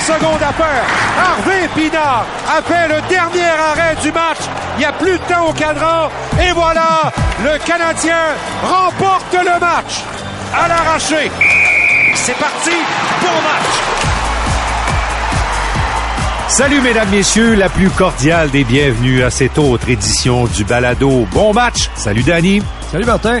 secondes à faire. Harvey Pinard a fait le dernier arrêt du match. Il n'y a plus de temps au cadran. Et voilà, le Canadien remporte le match à l'arraché. C'est parti, bon match. Salut mesdames, messieurs, la plus cordiale des bienvenus à cette autre édition du Balado. Bon match. Salut Danny. Salut Martin.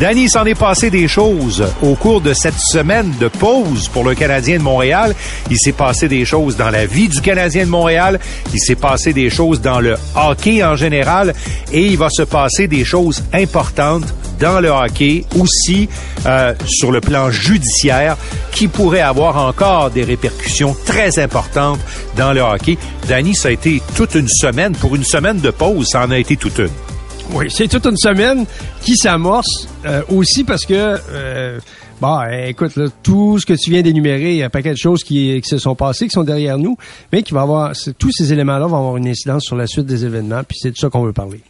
Danny, s'en est passé des choses au cours de cette semaine de pause pour le Canadien de Montréal. Il s'est passé des choses dans la vie du Canadien de Montréal. Il s'est passé des choses dans le hockey en général. Et il va se passer des choses importantes dans le hockey, aussi euh, sur le plan judiciaire, qui pourrait avoir encore des répercussions très importantes dans le hockey. Danny, ça a été toute une semaine. Pour une semaine de pause, ça en a été toute une. Oui, c'est toute une semaine qui s'amorce euh, aussi parce que... Euh, Bon, écoute, là, tout ce que tu viens d'énumérer, il y a un paquet de choses qui, qui, se sont passées, qui sont derrière nous, mais qui va avoir, tous ces éléments-là vont avoir une incidence sur la suite des événements, puis c'est de ça qu'on veut parler.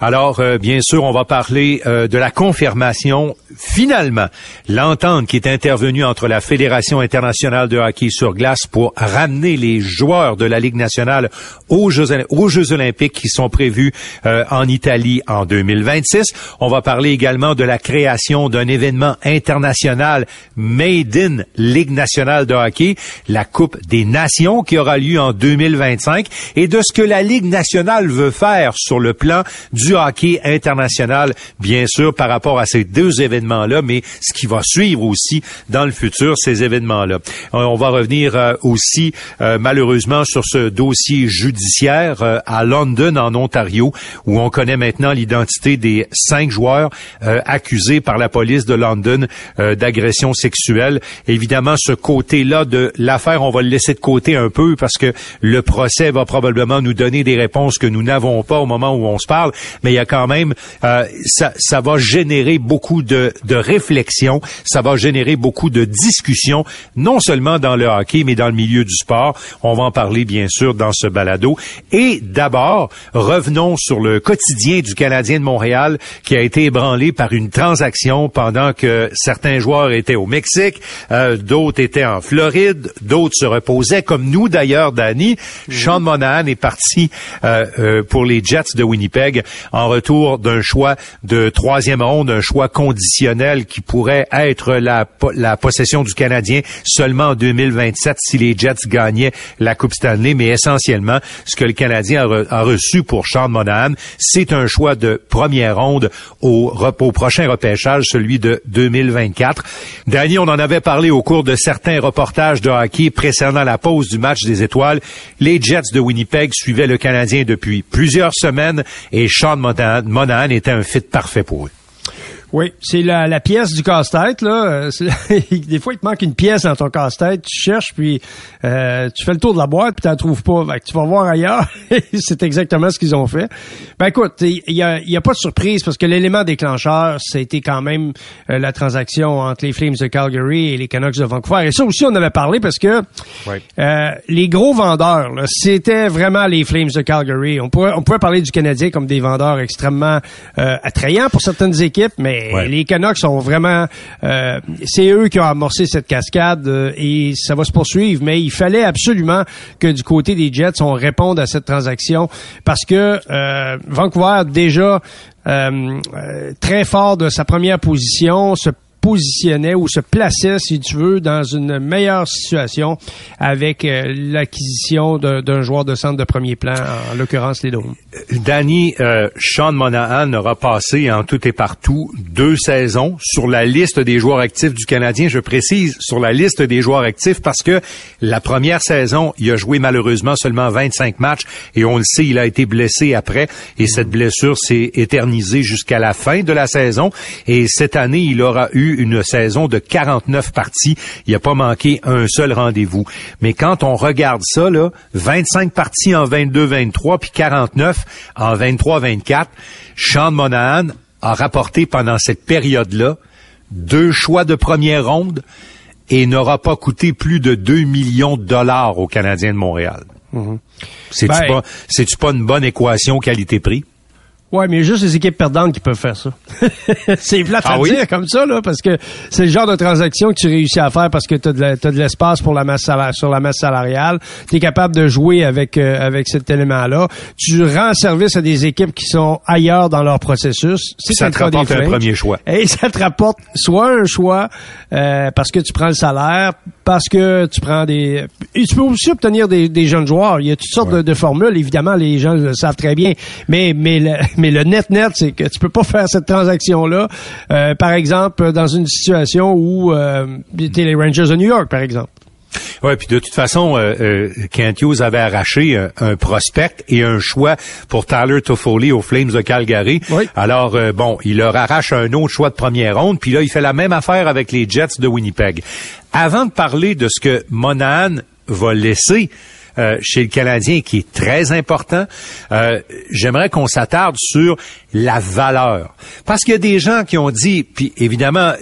Alors, euh, bien sûr, on va parler euh, de la confirmation, finalement, l'entente qui est intervenue entre la Fédération internationale de hockey sur glace pour ramener les joueurs de la Ligue nationale aux Jeux, aux Jeux olympiques qui sont prévus euh, en Italie en 2026. On va parler également de la création d'un événement international Made in Ligue nationale de hockey, la Coupe des Nations qui aura lieu en 2025 et de ce que la Ligue nationale veut faire sur le plan du hockey international, bien sûr, par rapport à ces deux événements-là, mais ce qui va suivre aussi dans le futur, ces événements-là. Euh, on va revenir euh, aussi, euh, malheureusement, sur ce dossier judiciaire à London, en Ontario, où on connaît maintenant l'identité des cinq joueurs accusés par la police de London d'agression sexuelle. Évidemment, ce côté-là de l'affaire, on va le laisser de côté un peu parce que le procès va probablement nous donner des réponses que nous n'avons pas au moment où on se parle mais il y a quand même, euh, ça, ça va générer beaucoup de, de réflexion, ça va générer beaucoup de discussions, non seulement dans le hockey, mais dans le milieu du sport. On va en parler, bien sûr, dans ce balado. Et d'abord, revenons sur le quotidien du Canadien de Montréal qui a été ébranlé par une transaction pendant que certains joueurs étaient au Mexique, euh, d'autres étaient en Floride, d'autres se reposaient, comme nous d'ailleurs, Danny. Sean Monahan est parti euh, euh, pour les Jets de Winnipeg en retour d'un choix de troisième ronde, un choix conditionnel qui pourrait être la, possession du Canadien seulement en 2027 si les Jets gagnaient la Coupe Stanley. Mais essentiellement, ce que le Canadien a, reçu pour Sean Monahan, c'est un choix de première ronde au, prochain repêchage, celui de 2024. Danny, on en avait parlé au cours de certains reportages de hockey précédant la pause du match des étoiles. Les Jets de Winnipeg suivaient le Canadien depuis plusieurs semaines et Sean Monahan était un fit parfait pour eux. Oui, c'est la, la, pièce du casse-tête. là. Euh, des fois, il te manque une pièce dans ton casse-tête. Tu cherches, puis euh, tu fais le tour de la boîte, puis tu trouves pas. tu vas voir ailleurs. c'est exactement ce qu'ils ont fait. Ben écoute, il y a, y a, pas de surprise parce que l'élément déclencheur, c'était quand même euh, la transaction entre les Flames de Calgary et les Canucks de Vancouver. Et ça aussi, on avait parlé parce que les gros vendeurs, c'était vraiment les Flames de Calgary. On pourrait, on pourrait parler du Canadien comme des vendeurs extrêmement attrayants pour certaines équipes, mais les Canucks sont vraiment, euh, c'est eux qui ont amorcé cette cascade euh, et ça va se poursuivre. Mais il fallait absolument que du côté des Jets, on réponde à cette transaction parce que euh, Vancouver déjà très fort de sa première position, se positionnait ou se plaçait, si tu veux, dans une meilleure situation avec euh, l'acquisition d'un joueur de centre de premier plan, en l'occurrence les Dômes. Danny, euh, Sean Monahan aura passé en tout et partout deux saisons sur la liste des joueurs actifs du Canadien. Je précise, sur la liste des joueurs actifs parce que la première saison, il a joué malheureusement seulement 25 matchs et on le sait, il a été blessé après et cette blessure s'est éternisée jusqu'à la fin de la saison. Et cette année, il aura eu une saison de 49 parties. Il n'a pas manqué un seul rendez-vous. Mais quand on regarde ça, là, 25 parties en 22-23, puis 49 en 23-24, Sean Monahan a rapporté pendant cette période-là deux choix de première ronde et n'aura pas coûté plus de 2 millions de dollars aux Canadiens de Montréal. Mm-hmm. C'est-tu ben, pas, pas une bonne équation qualité-prix? Ouais, mais juste les équipes perdantes qui peuvent faire ça. c'est plate Ah à oui? dire comme ça, là, parce que c'est le genre de transaction que tu réussis à faire parce que tu as de l'espace pour la masse salariale, sur la masse salariale. Tu es capable de jouer avec euh, avec cet élément-là. Tu rends service à des équipes qui sont ailleurs dans leur processus. C'est Ça te rapporte un premier choix. Et ça te rapporte soit un choix euh, parce que tu prends le salaire, parce que tu prends des... Et tu peux aussi obtenir des, des jeunes joueurs. Il y a toutes sortes de, de formules. Évidemment, les gens le savent très bien. Mais, mais, le, mais le net-net, c'est que tu peux pas faire cette transaction-là. Euh, par exemple, dans une situation où euh, t'es les Rangers de New York, par exemple. Ouais, puis de toute façon, euh, euh, Kent Hughes avait arraché un, un prospect et un choix pour Tyler Toffoli aux Flames de Calgary. Oui. Alors euh, bon, il leur arrache un autre choix de première ronde, puis là il fait la même affaire avec les Jets de Winnipeg. Avant de parler de ce que Monahan va laisser euh, chez le Canadien, qui est très important, euh, j'aimerais qu'on s'attarde sur la valeur. Parce qu'il y a des gens qui ont dit, puis évidemment,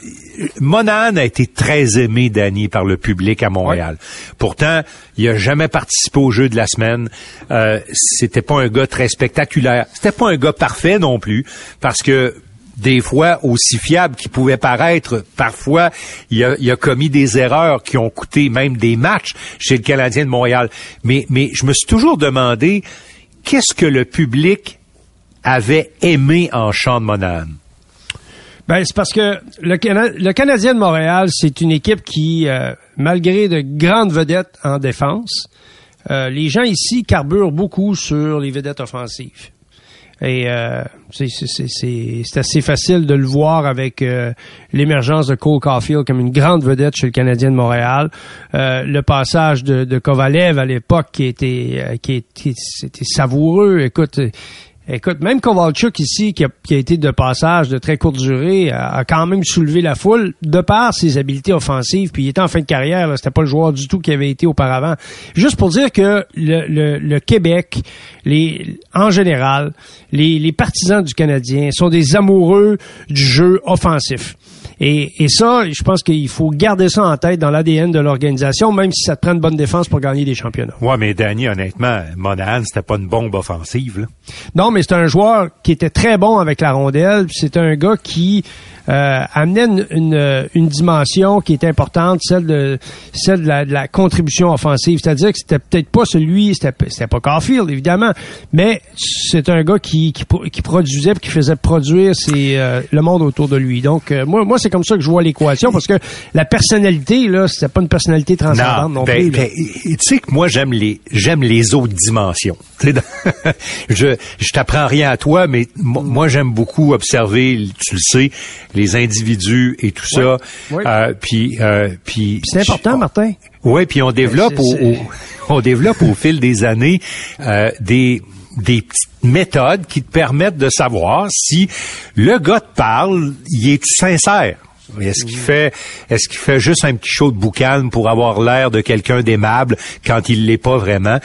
Monahan a été très aimé, Danny, par le public à Montréal. Pourtant, il a jamais participé au jeu de la semaine. Euh, c'était pas un gars très spectaculaire. C'était pas un gars parfait non plus, parce que des fois, aussi fiable qu'il pouvait paraître, parfois, il a, commis des erreurs qui ont coûté même des matchs chez le Canadien de Montréal. Mais, je me suis toujours demandé, qu'est-ce que le public avait aimé en Sean Monahan? Ben, c'est parce que le Canadien de Montréal, c'est une équipe qui, euh, malgré de grandes vedettes en défense, euh, les gens ici carburent beaucoup sur les vedettes offensives. Et euh, c'est- assez facile de le voir avec euh, l'émergence de Cole Caulfield comme une grande vedette chez le Canadien de Montréal. Euh, le passage de, de Kovalev à l'époque qui était euh, qui était c'était savoureux. Écoute, Écoute, même Kovalchuk ici, qui a, qui a été de passage de très courte durée, a, quand même soulevé la foule de par ses habiletés offensives. Puis il était en fin de carrière, c'était pas le joueur du tout qui avait été auparavant. Juste pour dire que le, Québec, les, en général, les partisans du Canadien sont des amoureux du jeu offensif. Et, et ça, je pense qu'il faut garder ça en tête dans l'ADN de l'organisation, même si ça te prend une bonne défense pour gagner des championnats. Ouais, mais Danny, honnêtement, Monahan, c'était pas une bombe offensive. Là. Non, mais c'est un joueur qui était très bon avec la rondelle. C'est un gars qui euh, amenait une, une, une dimension qui est importante, celle de celle de la, de la contribution offensive. C'est-à-dire que c'était peut-être pas celui, c'était c'était pas Caulfield évidemment, mais c'est un gars qui qui, qui produisait, qui faisait produire ses, euh, le monde autour de lui. Donc euh, moi moi c'est comme ça que je vois l'équation parce que la personnalité là, c'était pas une personnalité transcendante non, ben, plus. ben, tu sais que moi j'aime les j'aime les autres dimensions. Je je t'apprends rien à toi, mais mo- moi j'aime beaucoup observer, tu le sais, les individus et tout ça. Ouais. Euh, puis euh, puis c'est important, Martin. Oui, puis on développe au, c'est- au- on développe au fil des années euh, des des petites méthodes qui te permettent de savoir si le gars te parle, il est sincère. Est-ce qu'il fait, est-ce qu'il fait juste un petit show de boucan pour avoir l'air de quelqu'un d'aimable quand il l'est pas vraiment?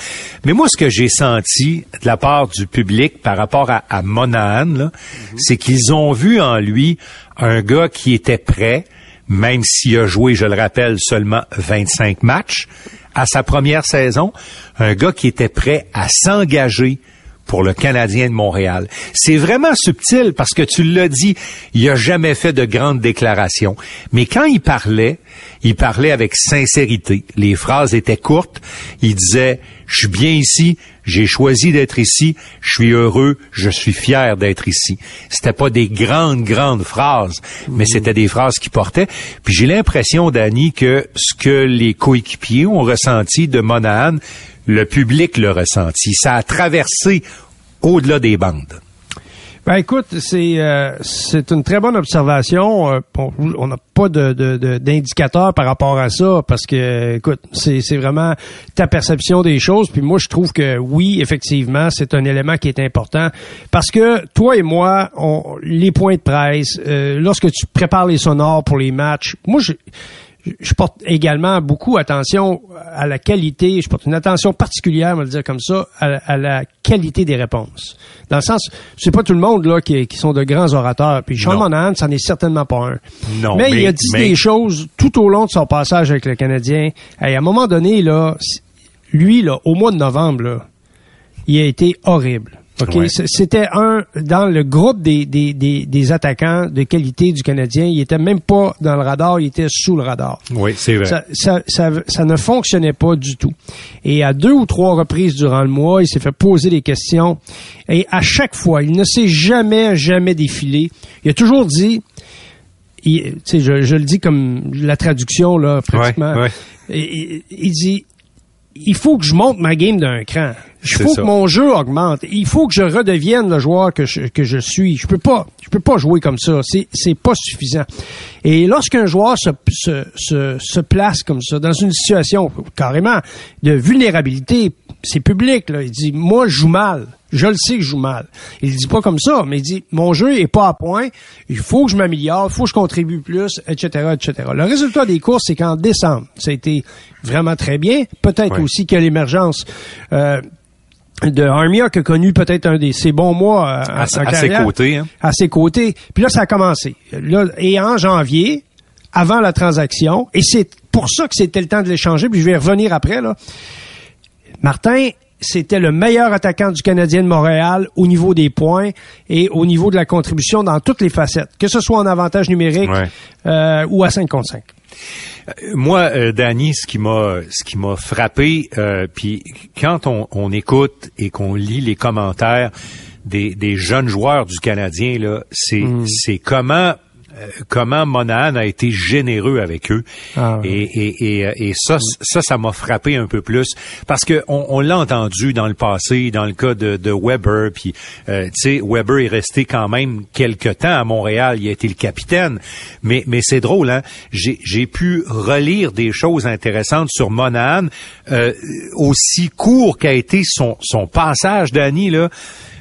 Mais moi, ce que j'ai senti de la part du public par rapport à, à Monahan, là, c'est qu'ils ont vu en lui un gars qui était prêt, même s'il a joué, je le rappelle, seulement 25 matchs à sa première saison, un gars qui était prêt à s'engager pour le Canadien de Montréal. C'est vraiment subtil parce que tu l'as dit, il a jamais fait de grandes déclarations. Mais quand il parlait, il parlait avec sincérité. Les phrases étaient courtes. Il disait, je suis bien ici, j'ai choisi d'être ici, je suis heureux, je suis fier d'être ici. C'était pas des grandes, grandes phrases, mais c'était des phrases qui portaient. Puis j'ai l'impression, Danny, que ce que les coéquipiers ont ressenti de Monahan, le public l'a ressenti. Ça a traversé au-delà des bandes. Ben écoute, c'est euh, c'est une très bonne observation. Euh, on n'a pas de de- de- d'indicateur par rapport à ça parce que écoute, c'est c'est vraiment ta perception des choses. Puis moi, je trouve que oui, effectivement, c'est un élément qui est important parce que toi et moi, on, les points de presse, euh, lorsque tu prépares les sonores pour les matchs, moi je je porte également beaucoup attention à la qualité, je porte une attention particulière, on va le dire comme ça, à, à la qualité des réponses. Dans le sens, c'est pas tout le monde là qui, qui sont de grands orateurs. Puis Sean. Monahan, c'en est certainement pas un. Non, mais, il mais- a dit mais- des choses tout au long de son passage avec le Canadien. Et à un moment donné, là, lui, là, au mois de novembre, là, il a été horrible. OK, Ouais. C'était un dans le groupe des, des, des, des attaquants de qualité du Canadien. Il était même pas dans le radar, il était sous le radar. Oui, c'est vrai. Ça, ça, ça, ça ne fonctionnait pas du tout. Et à deux ou trois reprises durant le mois, il s'est fait poser des questions. Et à chaque fois, il ne s'est jamais, jamais défilé. Il a toujours dit, il- tu sais, je, je le dis comme la traduction, là, pratiquement. Ouais, ouais. Et- et- il dit, il faut que je monte ma game d'un cran. Il faut ça. que mon jeu augmente. Il faut que je redevienne le joueur que je, que je suis. Je peux pas, je peux pas jouer comme ça. C'est, c'est pas suffisant. Et lorsqu'un joueur se, se, se, se place comme ça, dans une situation carrément de vulnérabilité, c'est public, là. Il dit, moi, je joue mal. Je le sais que je joue mal. Il dit pas comme ça, mais il dit, mon jeu est pas à point. Il faut que je m'améliore. Il faut que je contribue plus, etc., etc. Le résultat des courses, c'est qu'en décembre, ça a été vraiment très bien. Peut-être Ouais. aussi que l'émergence, euh, de Armia qui a connu peut-être un des ses bons mois euh, À, en à ses côtés, hein. À ses côtés. Puis là, ça a commencé. Là, et en janvier, avant la transaction, et c'est pour ça que c'était le temps de l'échanger, puis je vais y revenir après, là. Martin, c'était le meilleur attaquant du Canadien de Montréal au niveau des points et au niveau de la contribution dans toutes les facettes, que ce soit en avantage numérique Ouais. euh, ou à 5 contre 5. Moi, euh, Danny, ce qui m'a ce qui m'a frappé, euh, puis quand on, on écoute et qu'on lit les commentaires des, des jeunes joueurs du Canadien, là, c'est c'est comment euh, comment Monahan a été généreux avec eux. Ah. Et, et, et, euh, et ça, ça, ça m'a frappé un peu plus parce que on, on l'a entendu dans le passé, dans le cas de, de Weber, puis euh, tu sais, Weber est resté quand même quelque temps à Montréal, il a été le capitaine, mais mais c'est drôle, hein. J'ai pu relire des choses intéressantes sur Monahan, euh, aussi court qu'a été son son passage d'Annie là.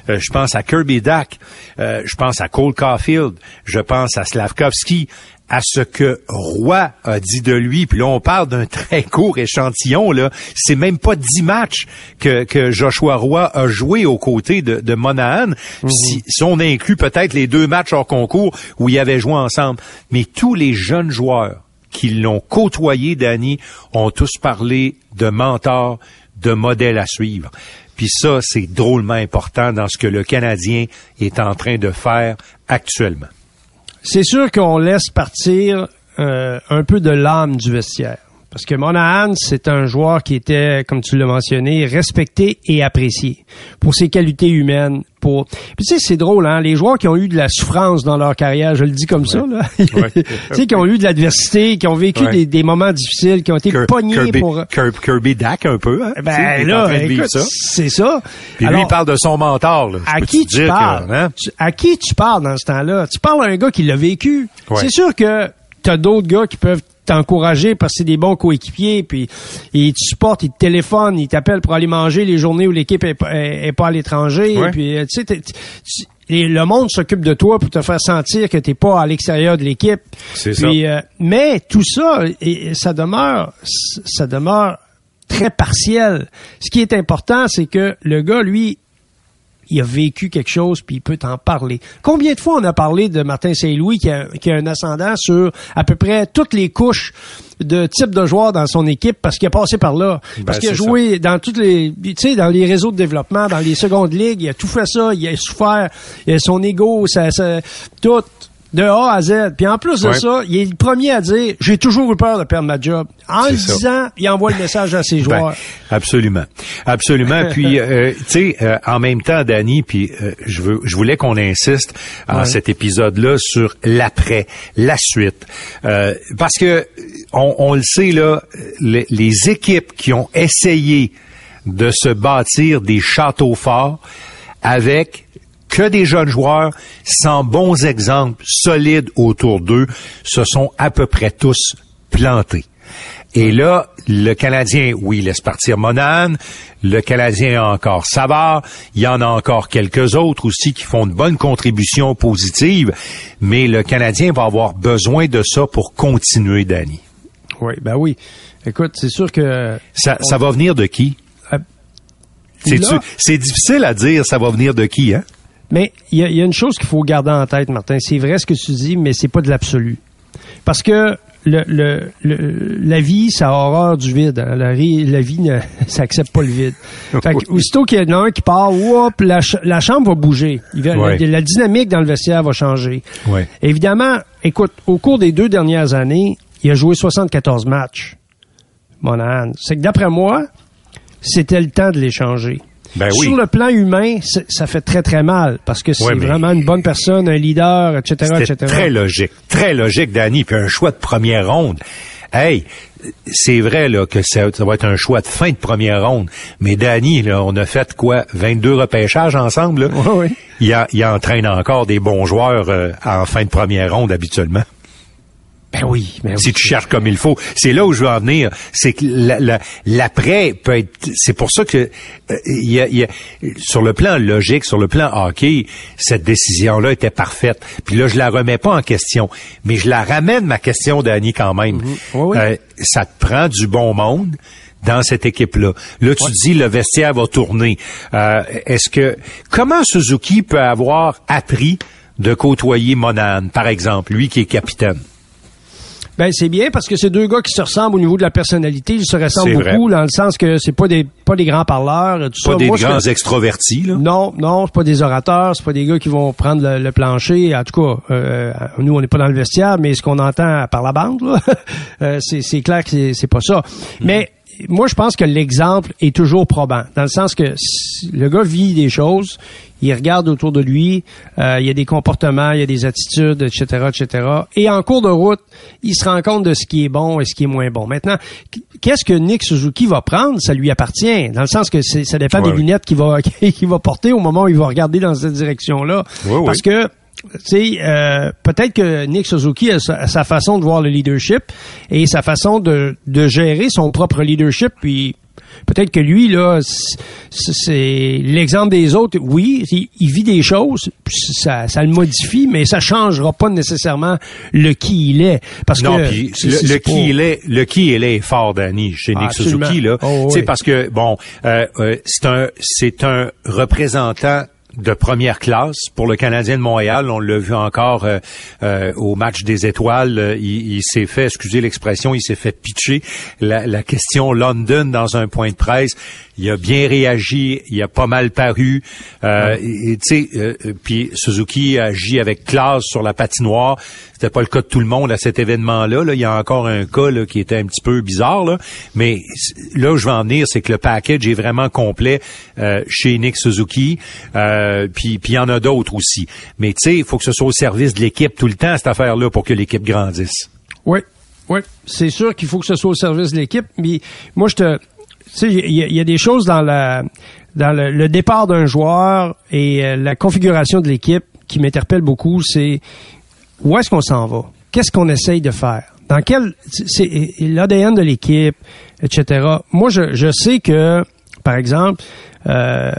Euh, je pense à Kirby Dack, euh, je pense à Cole Caulfield, je pense à Slavkovski, à ce que Roy a dit de lui. Puis là, on parle d'un très court échantillon. là. C'est même pas dix matchs que, que Joshua Roy a joué aux côtés de, de Monahan. si, si on inclut peut-être les deux matchs hors concours où ils avaient joué ensemble. Mais tous les jeunes joueurs qui l'ont côtoyé, Danny, ont tous parlé de mentor, de modèle à suivre. Puis ça, c'est drôlement important dans ce que le Canadien est en train de faire actuellement. C'est sûr qu'on laisse partir euh, un peu de l'âme du vestiaire. Parce que Monahan, c'est un joueur qui était, comme tu l'as mentionné, respecté et apprécié pour ses qualités humaines. Pour... Puis tu sais, c'est drôle, hein? Les joueurs qui ont eu de la souffrance dans leur carrière, je le dis comme ça, là. Ouais. tu sais, qui ont eu de l'adversité, qui ont vécu Ouais. des, des moments difficiles, qui ont été Kir- pognés Kirby, pour... Kirby, Kirby Dack un peu, hein? Ben là, c'est ça. Puis lui, il parle de son mentor. Là. À qui tu parles? que, hein? Tu- À qui tu parles dans ce temps-là? Tu parles à un gars qui l'a vécu. C'est sûr que t'as d'autres gars qui peuvent t'encourager parce que c'est des bons coéquipiers, puis ils te supportent, ils te téléphonent, ils t'appellent pour aller manger les journées où l'équipe est, pas- est- est pas à l'étranger. Ouais. Puis euh, tu sais, et le monde s'occupe de toi pour te faire sentir que t'es pas à l'extérieur de l'équipe. C'est ça. Puis, euh, mais tout ça, et ça demeure, ça demeure très partiel. Ce qui est important, c'est que le gars, lui, il a vécu quelque chose puis il peut t'en parler. Combien de fois on a parlé de Martin Saint-Louis qui a, qui a un ascendant sur à peu près toutes les couches de type de joueurs dans son équipe parce qu'il a passé par là. parce qu'il a Ben, joué dans toutes les tu sais dans les réseaux de développement, dans les secondes ligues, il a tout fait ça, il a souffert, il a son ego, ça, ça tout de A à Z. Puis en plus de Ouais. ça, il est le premier à dire j'ai toujours eu peur de perdre ma job. En le ça. disant, il envoie le message à ses joueurs. Ben, absolument, absolument. puis, euh, tu sais, euh, en même temps, Danny, puis euh, je veux, je voulais qu'on insiste en Ouais. cet épisode-là sur l'après, la suite, Euh, parce que on, on le sait là, les, les équipes qui ont essayé de se bâtir des châteaux forts avec que des jeunes joueurs sans bons exemples solides autour d'eux se sont à peu près tous plantés. Et là, le Canadien, oui, laisse partir Monahan. Le Canadien a encore Savard. Il y en a encore quelques autres aussi qui font de bonnes contributions positives. Mais le Canadien va avoir besoin de ça pour continuer, Danny. Oui, ben oui. Écoute, c'est sûr que Ça, ça va venir de qui? Euh, C'est difficile à dire, ça va venir de qui, hein? Mais il y, y a une chose qu'il faut garder en tête, Martin. C'est vrai ce que tu dis, mais c'est pas de l'absolu. Parce que le, le, le- la vie, ça a horreur du vide. hein. La, la vie, ne, ça accepte pas le vide. Fait que, aussitôt qu'il y en a un qui part, whoop, la, ch- la chambre va bouger. Il va- Ouais. la, la dynamique dans le vestiaire va changer. Ouais. Évidemment, écoute, au cours des deux dernières années, il a joué 74 matchs. Monahan. C'est que d'après moi, c'était le temps de l'échanger. Ben oui. Sur le plan humain, ça fait très très mal parce que c'est Ouais, vraiment une bonne personne, un leader, etc., etc. très logique. Très logique, Danny. Puis un choix de première ronde. Hey, c'est vrai là que ça, ça va être un choix de fin de première ronde. Mais Danny, là, on a fait quoi? 22 repêchages ensemble. Là? Ouais. Il, a- il entraîne encore des bons joueurs euh, en fin de première ronde habituellement. Ben oui, ben si tu cherches comme il faut. C'est là où je veux en venir. C'est que la- la- l'après peut être. C'est pour ça que euh, il y a, il y a- sur le plan logique, sur le plan hockey, cette décision-là était parfaite. Puis là, je la remets pas en question, mais je la ramène ma question, Danny, quand même. Oui, oui. Euh, ça te prend du bon monde dans cette équipe-là. Là, tu dis le vestiaire va tourner. Euh, Est-ce que comment Suzuki peut avoir appris de côtoyer Monahan, par exemple, lui qui est capitaine? Ben c'est bien parce que c'est deux gars qui se ressemblent au niveau de la personnalité, ils se ressemblent vrai. beaucoup dans le sens que c'est pas des pas des grands parleurs, tout Pas ça. des Moi, grands extrovertis, là. Non, non, c'est pas des orateurs, c'est pas des gars qui vont prendre le, le plancher. En tout cas, euh, nous on n'est pas dans le vestiaire, mais ce qu'on entend par la bande, là, euh, c'est, c'est clair que c'est, c'est pas ça. Mais moi, je pense que l'exemple est toujours probant, dans le sens que le gars vit des choses, il regarde autour de lui, euh, il y a des comportements, il y a des attitudes, etc., etc. Et en cours de route, il se rend compte de ce qui est bon et ce qui est moins bon. Maintenant, qu'est-ce que Nick Suzuki va prendre? Ça lui appartient, dans le sens que ça dépend Ouais, des ouais. lunettes qu'il va qu'il va porter au moment où il va regarder dans cette direction-là. Oui. Parce que sais, euh, peut-être que Nick Suzuki a sa, façon de voir le leadership et sa façon de, de gérer son propre leadership. Puis peut-être que lui là, c'est l'exemple des autres. Oui, il, il vit des choses, puis ça, ça le modifie, mais ça changera pas nécessairement le qui il est. Parce Non, que le, qui il est, le qui il est fort, Danny, chez Ah, Nick absolument. Suzuki là. Oh, oui. parce que bon, euh, euh, c'est un c'est un représentant de première classe pour le Canadien de Montréal. On l'a vu encore euh, euh, au match des étoiles. Euh, Il, il s'est fait, excusez l'expression, il s'est fait pitcher la, la question London dans un point de presse. Il a bien réagi, il a pas mal paru. Euh, Tu sais, puis Suzuki agit avec classe sur la patinoire. C'était pas le cas de tout le monde à cet événement-là. Là. Il y a encore un cas là, qui était un petit peu bizarre, là. mais là où je veux en venir, c'est que le package est vraiment complet euh, chez Nick Suzuki. Euh, puis puis il y en a d'autres aussi. Mais tu sais, il faut que ce soit au service de l'équipe tout le temps cette affaire-là pour que l'équipe grandisse. Oui, oui. C'est sûr qu'il faut que ce soit au service de l'équipe. Mais moi, je te. Tu sais, il y, a- des choses dans la dans le, le départ d'un joueur et euh, la configuration de l'équipe qui m'interpelle beaucoup. C'est où est-ce qu'on s'en va? Qu'est-ce qu'on essaye de faire? Dans quel c'est l'ADN de l'équipe, etc. Moi, je, je sais que, par exemple, euh,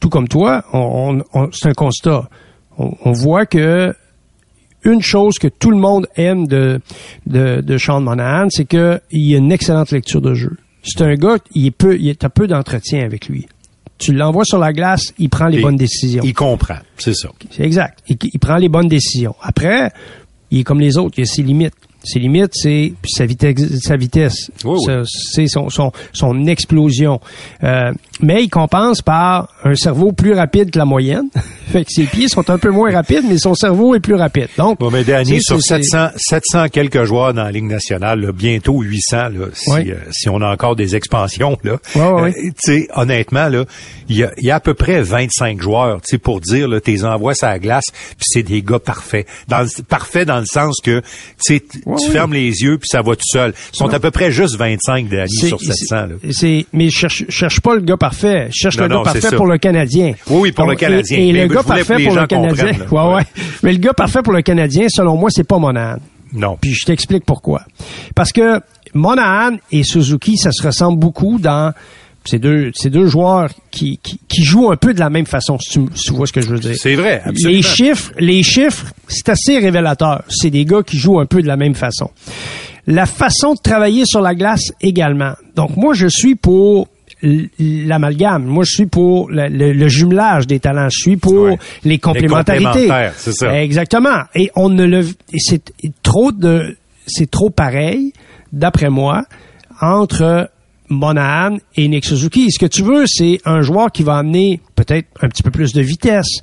tout comme toi, on, on- on- c'est un constat. On, on voit que une chose que tout le monde aime de, de, de Sean Monahan, c'est qu'il a une excellente lecture de jeu. C'est un gars, il est peu, il est, a peu d'entretien avec lui. Tu l'envoies sur la glace, il prend les Et bonnes décisions. Il comprend, c'est ça. C'est exact. Il, il prend les bonnes décisions. Après, il est comme les autres, il a ses limites. Ses limites, c'est sa vitesse, sa vitesse, Oui, oui. Sa- c'est son, son, son explosion. Euh, mais il compense par un cerveau plus rapide que la moyenne. fait que ses pieds sont un peu moins rapides, mais son cerveau est plus rapide. Donc, Bon, mais Danny, sur c'est- 700, 700 quelques joueurs dans la Ligue nationale, là, bientôt 800, là, si, euh, si on a encore des expansions, là. Euh, tu sais, honnêtement, là, il y a, y a à peu près 25 joueurs, tu sais, pour dire, là, tes envois sur la glace, puis c'est des gars parfaits. Dans le, parfaits dans le sens que, tu sais, t- Ouais, tu fermes les yeux, puis ça va tout seul. Ils sont Non. à peu près juste 25, Danny, sur 700, là. c'est- mais je cherche, cherche pas le gars parfait. Je cherche Non, le non, gars parfait ça. pour le Canadien. Oui, oui, pour le Canadien. Et, le gars parfait pour le Canadien. ouais. Mais le gars parfait pour le Canadien, selon moi, c'est pas Monahan. Non. Puis je t'explique pourquoi. Parce que Monahan et Suzuki, ça se ressemble beaucoup dans ces deux, deux joueurs qui, qui, qui jouent un peu de la même façon, si tu, si tu vois ce que je veux dire. C'est vrai, absolument. Les chiffres, les chiffres, c'est assez révélateur. C'est des gars qui jouent un peu de la même façon. La façon de travailler sur la glace également. Donc moi, je suis pour l'amalgame. Moi, je suis pour le, le- le jumelage des talents. Je suis pour Ouais. les complémentarités. c'est ça. Exactement. Et on ne le, c'est trop de, c'est trop pareil, d'après moi, entre Monahan et Nick Suzuki. Ce que tu veux, c'est un joueur qui va amener peut-être un petit peu plus de vitesse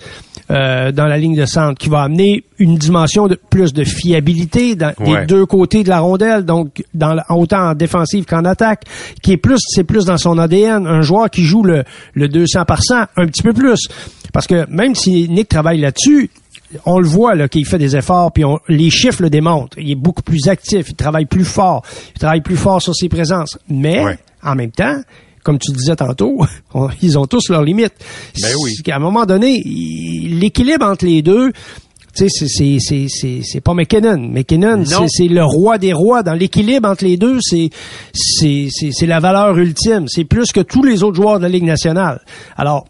euh, dans la ligne de centre, qui va amener une dimension de plus de fiabilité dans Ouais. les deux côtés de la rondelle, donc dans autant en défensive qu'en attaque, qui est plus, c'est plus dans son ADN, un joueur qui joue le, le 200 par cent, un petit peu plus. Parce que même si Nick travaille là-dessus, on le voit là qu'il fait des efforts, puis on- les chiffres le démontrent. Il est beaucoup plus actif, il travaille plus fort, il travaille plus fort sur ses présences. Mais Ouais. En même temps, comme tu disais tantôt, on- ils ont tous leurs limites. Ben oui. C'est qu'à un moment donné, il- l'équilibre entre les deux, tu sais, c'est- pas McKinnon. McKinnon, c'est le roi des rois. Dans l'équilibre entre les deux, c'est la valeur ultime. C'est plus que tous les autres joueurs de la Ligue nationale. Alors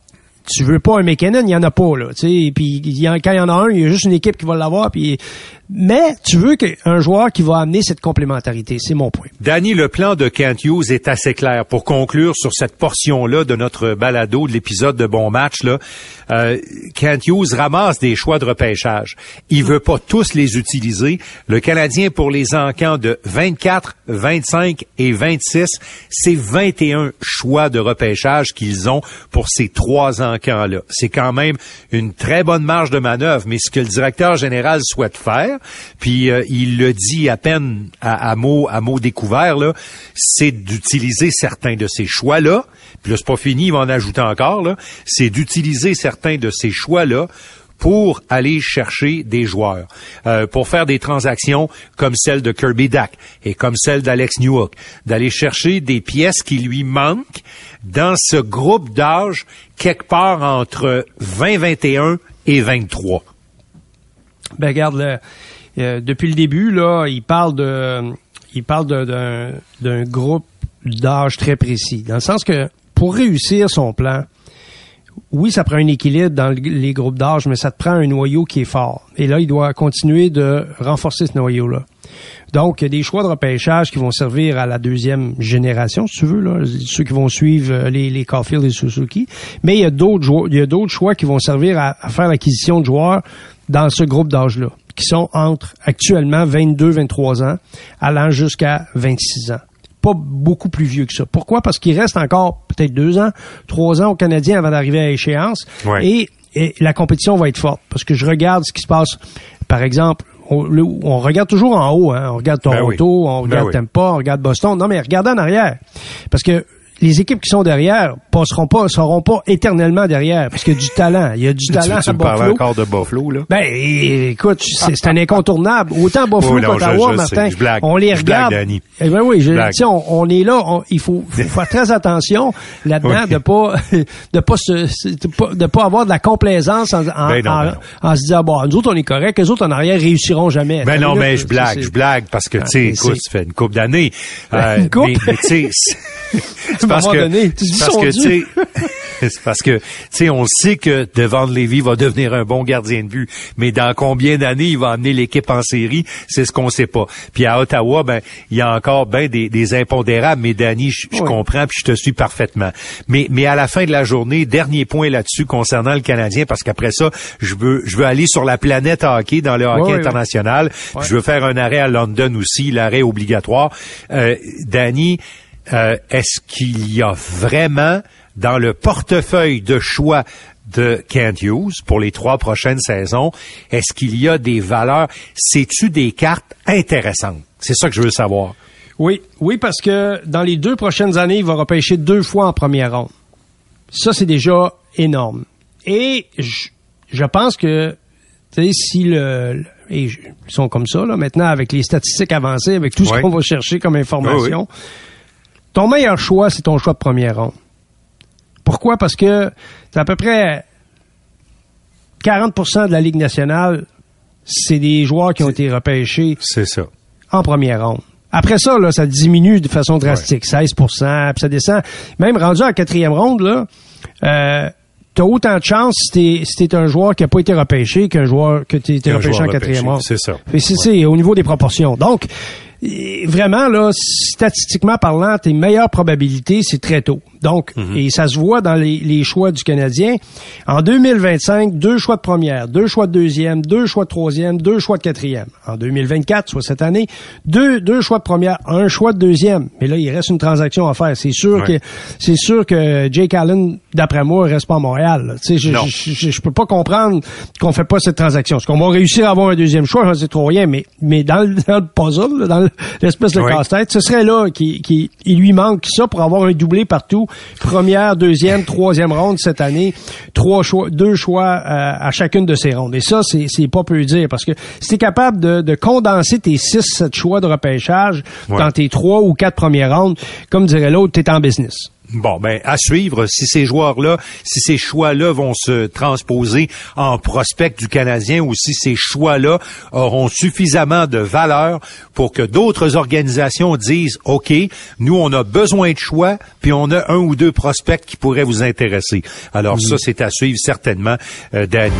tu veux pas un McKinnon, il y en a pas là, tu sais. Puis il y en- quand il y en a un, il y a juste une équipe qui va l'avoir. Puis mais tu veux qu'un joueur qui va amener cette complémentarité. C'est mon point. Danny, le plan de Kent Hughes est assez clair. Pour conclure sur cette portion-là de notre balado de l'épisode de Bon Match, là, euh, Kent Hughes ramasse des choix de repêchage. Il veut pas tous les utiliser. Le Canadien, pour les encans de 24, 25 et 26, c'est 21 choix de repêchage qu'ils ont pour ces trois encans-là. C'est quand même une très bonne marge de manœuvre, mais ce que le directeur général souhaite faire, puis euh, il le dit à peine à, à mots à mots découverts, là, c'est d'utiliser certains de ces choix-là. Puis là, c'est pas fini, il va en ajouter encore, là. C'est d'utiliser certains de ces choix-là pour aller chercher des joueurs, euh, pour faire des transactions comme celle de Kirby Dack et comme celle d'Alex Newhook, d'aller chercher des pièces qui lui manquent dans ce groupe d'âge quelque part entre 20-21 et 23. Ben regarde, le- euh, depuis le début, là, il parle de, il parle d'un, groupe d'âge très précis. Dans le sens que pour réussir son plan, oui, ça prend un équilibre dans le- les groupes d'âge, mais ça te prend un noyau qui est fort. Et là, il doit continuer de renforcer ce noyau-là. Donc, il y a des choix de repêchage qui vont servir à la deuxième génération, si tu veux, là, ceux qui vont suivre euh, les, les Caulfield et Suzuki. Mais il y a d'autres jou- il y a d'autres choix qui vont servir à, à faire l'acquisition de joueurs dans ce groupe d'âge-là, qui sont entre actuellement 22, 23 ans, allant jusqu'à 26 ans. Pas beaucoup plus vieux que ça. Pourquoi? Parce qu'il reste encore peut-être deux ans, trois ans aux Canadiens avant d'arriver à échéance. Ouais. Et, et la compétition va être forte. Parce que je regarde ce qui se passe, par exemple, on, le- on regarde toujours en haut, hein. on regarde Ben Toronto, oui. on Ben regarde oui. Tampa, on regarde Boston. Non, mais regardez en arrière. Parce que les équipes qui sont derrière passeront pas, seront pas éternellement derrière, parce qu'il y a du talent. Il y a du Tu, talent tu à me parles encore de Buffalo, là? Ben, écoute, c'est un incontournable. Autant Buffalo Oui, qu'Ottawa, je- je Martin. Je blague. on les Je regarde. Eh ben oui, je, tu sais, on, on est là, on- il faut, faut faire très attention là-dedans Oui. de pas de pas se de pas, de pas avoir de la complaisance en, en, Ben non, en- ben en se disant bon, nous autres on est corrects, les autres en arrière réussiront jamais. Ben non, Là, mais je blague, je blague parce que, tu sais, écoute, ça fait une coupe d'années. Euh, Une coupe? Mais, mais tu sais, c'est- c'est À un parce moment que, donné, tu dis parce son que, Dieu. c'est parce que, tu sais, on sait que Devon Levy va devenir un bon gardien de but, mais dans combien d'années il va amener l'équipe en série, c'est ce qu'on sait pas. Puis à Ottawa, ben, il y a encore ben des, des impondérables, mais Danny, je Oui. comprends puis je te suis parfaitement. Mais, mais à la fin de la journée, dernier point là-dessus concernant le Canadien, parce qu'après ça, je veux, je veux aller sur la planète hockey dans le hockey oui, international. Je veux faire un arrêt à London aussi, l'arrêt obligatoire. Euh, Danny, euh, est-ce qu'il y a vraiment dans le portefeuille de choix de Kent Hughes pour les trois prochaines saisons, est-ce qu'il y a des valeurs, c'est-tu des cartes intéressantes? C'est ça que je veux savoir. Oui, oui, parce que dans les deux prochaines années, il va repêcher deux fois en première ronde. Ça, c'est déjà énorme. Et je, je pense que, tu sais, si le, et ils sont comme ça, là, maintenant, avec les statistiques avancées, avec tout ce qu'on va chercher comme information, Oui, ton meilleur choix, c'est ton choix de première ronde. Pourquoi? Parce que c'est à peu près 40% de la Ligue nationale, c'est des joueurs qui ont été repêchés C'est ça. en première ronde. Après ça, là, ça diminue de façon drastique, 16% puis ça descend. Même rendu en quatrième ronde, là, euh, t'as autant de chance si t'es, si t'es un joueur qui a pas été repêché qu'un joueur que t'es été repêché en quatrième ronde. c'est ça. C'est au niveau des proportions. Donc, vraiment, là, statistiquement parlant, tes meilleures probabilités, c'est très tôt. Donc, Mhm. et ça se voit dans les, les choix du Canadien. En 2025, deux choix de première, deux choix de deuxième, deux choix de troisième, deux choix de quatrième. En 2024, soit cette année, deux, deux choix de première, un choix de deuxième. Mais là, il reste une transaction à faire. C'est sûr Ouais. que c'est sûr que Jake Allen, d'après moi, reste pas à Montréal. Tu sais, je, je, je, je peux pas comprendre qu'on fait pas cette transaction. Est-ce qu'on va réussir à avoir un deuxième choix? Sais trop rien, mais, mais dans, le- dans le puzzle, dans le- l'espèce de Oui. casse-tête, ce serait là qu'il qu'il- il lui manque ça pour avoir un doublé partout. Première, deuxième, troisième ronde cette année. Trois choix, deux choix euh, à chacune de ces rondes. Et ça, c'est c'est pas peu dire parce que si t'es capable de, de condenser tes six, sept choix de repêchage Ouais. dans tes trois ou quatre premières rondes, comme dirait l'autre, t'es en business. Bon, ben à suivre si ces joueurs-là, si ces choix-là vont se transposer en prospect du Canadien ou si ces choix-là auront suffisamment de valeur pour que d'autres organisations disent OK, nous on a besoin de choix, puis on a un ou deux prospects qui pourraient vous intéresser. Alors ça c'est à suivre certainement euh, Danny.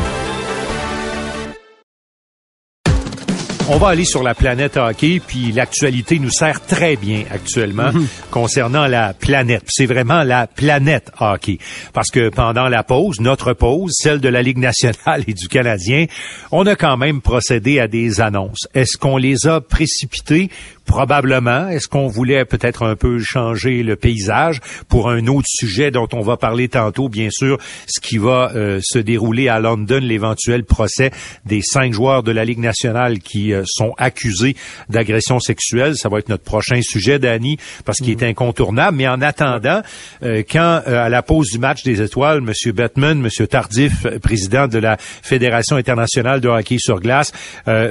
On va aller sur la planète hockey, puis l'actualité nous sert très bien actuellement concernant la planète. C'est vraiment la planète hockey. Parce que pendant la pause, notre pause, celle de la Ligue nationale et du Canadien, on a quand même procédé à des annonces. Est-ce qu'on les a précipitées? Probablement. Est-ce qu'on voulait peut-être un peu changer le paysage pour un autre sujet dont on va parler tantôt, bien sûr, ce qui va euh, se dérouler à London, l'éventuel procès des cinq joueurs de la Ligue nationale qui euh, sont accusés d'agression sexuelle. Ça va être notre prochain sujet, Danny, parce qu'il est incontournable. Mais en attendant, euh, quand à la pause du match des étoiles, M. Bettman, M. Tardif, président de la Fédération internationale de hockey sur glace,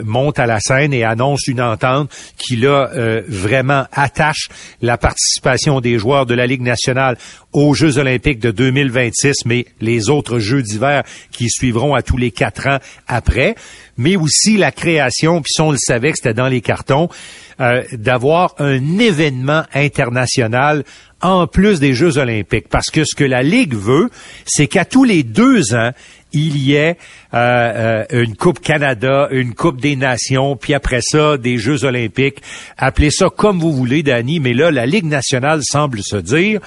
monte à la scène et annonce une entente qui là euh, vraiment attache la participation des joueurs de la Ligue nationale aux Jeux olympiques de 2026, mais les autres Jeux d'hiver qui suivront à tous les quatre ans après, mais aussi la création, puis on le savait que c'était dans les cartons, euh, d'avoir un événement international en plus des Jeux olympiques. Parce que ce que la Ligue veut, c'est qu'à tous les deux ans, il y ait euh, euh, une Coupe Canada, une Coupe des Nations, puis après ça, des Jeux olympiques. Appelez ça comme vous voulez, Danny, mais là, la Ligue nationale semble se dire...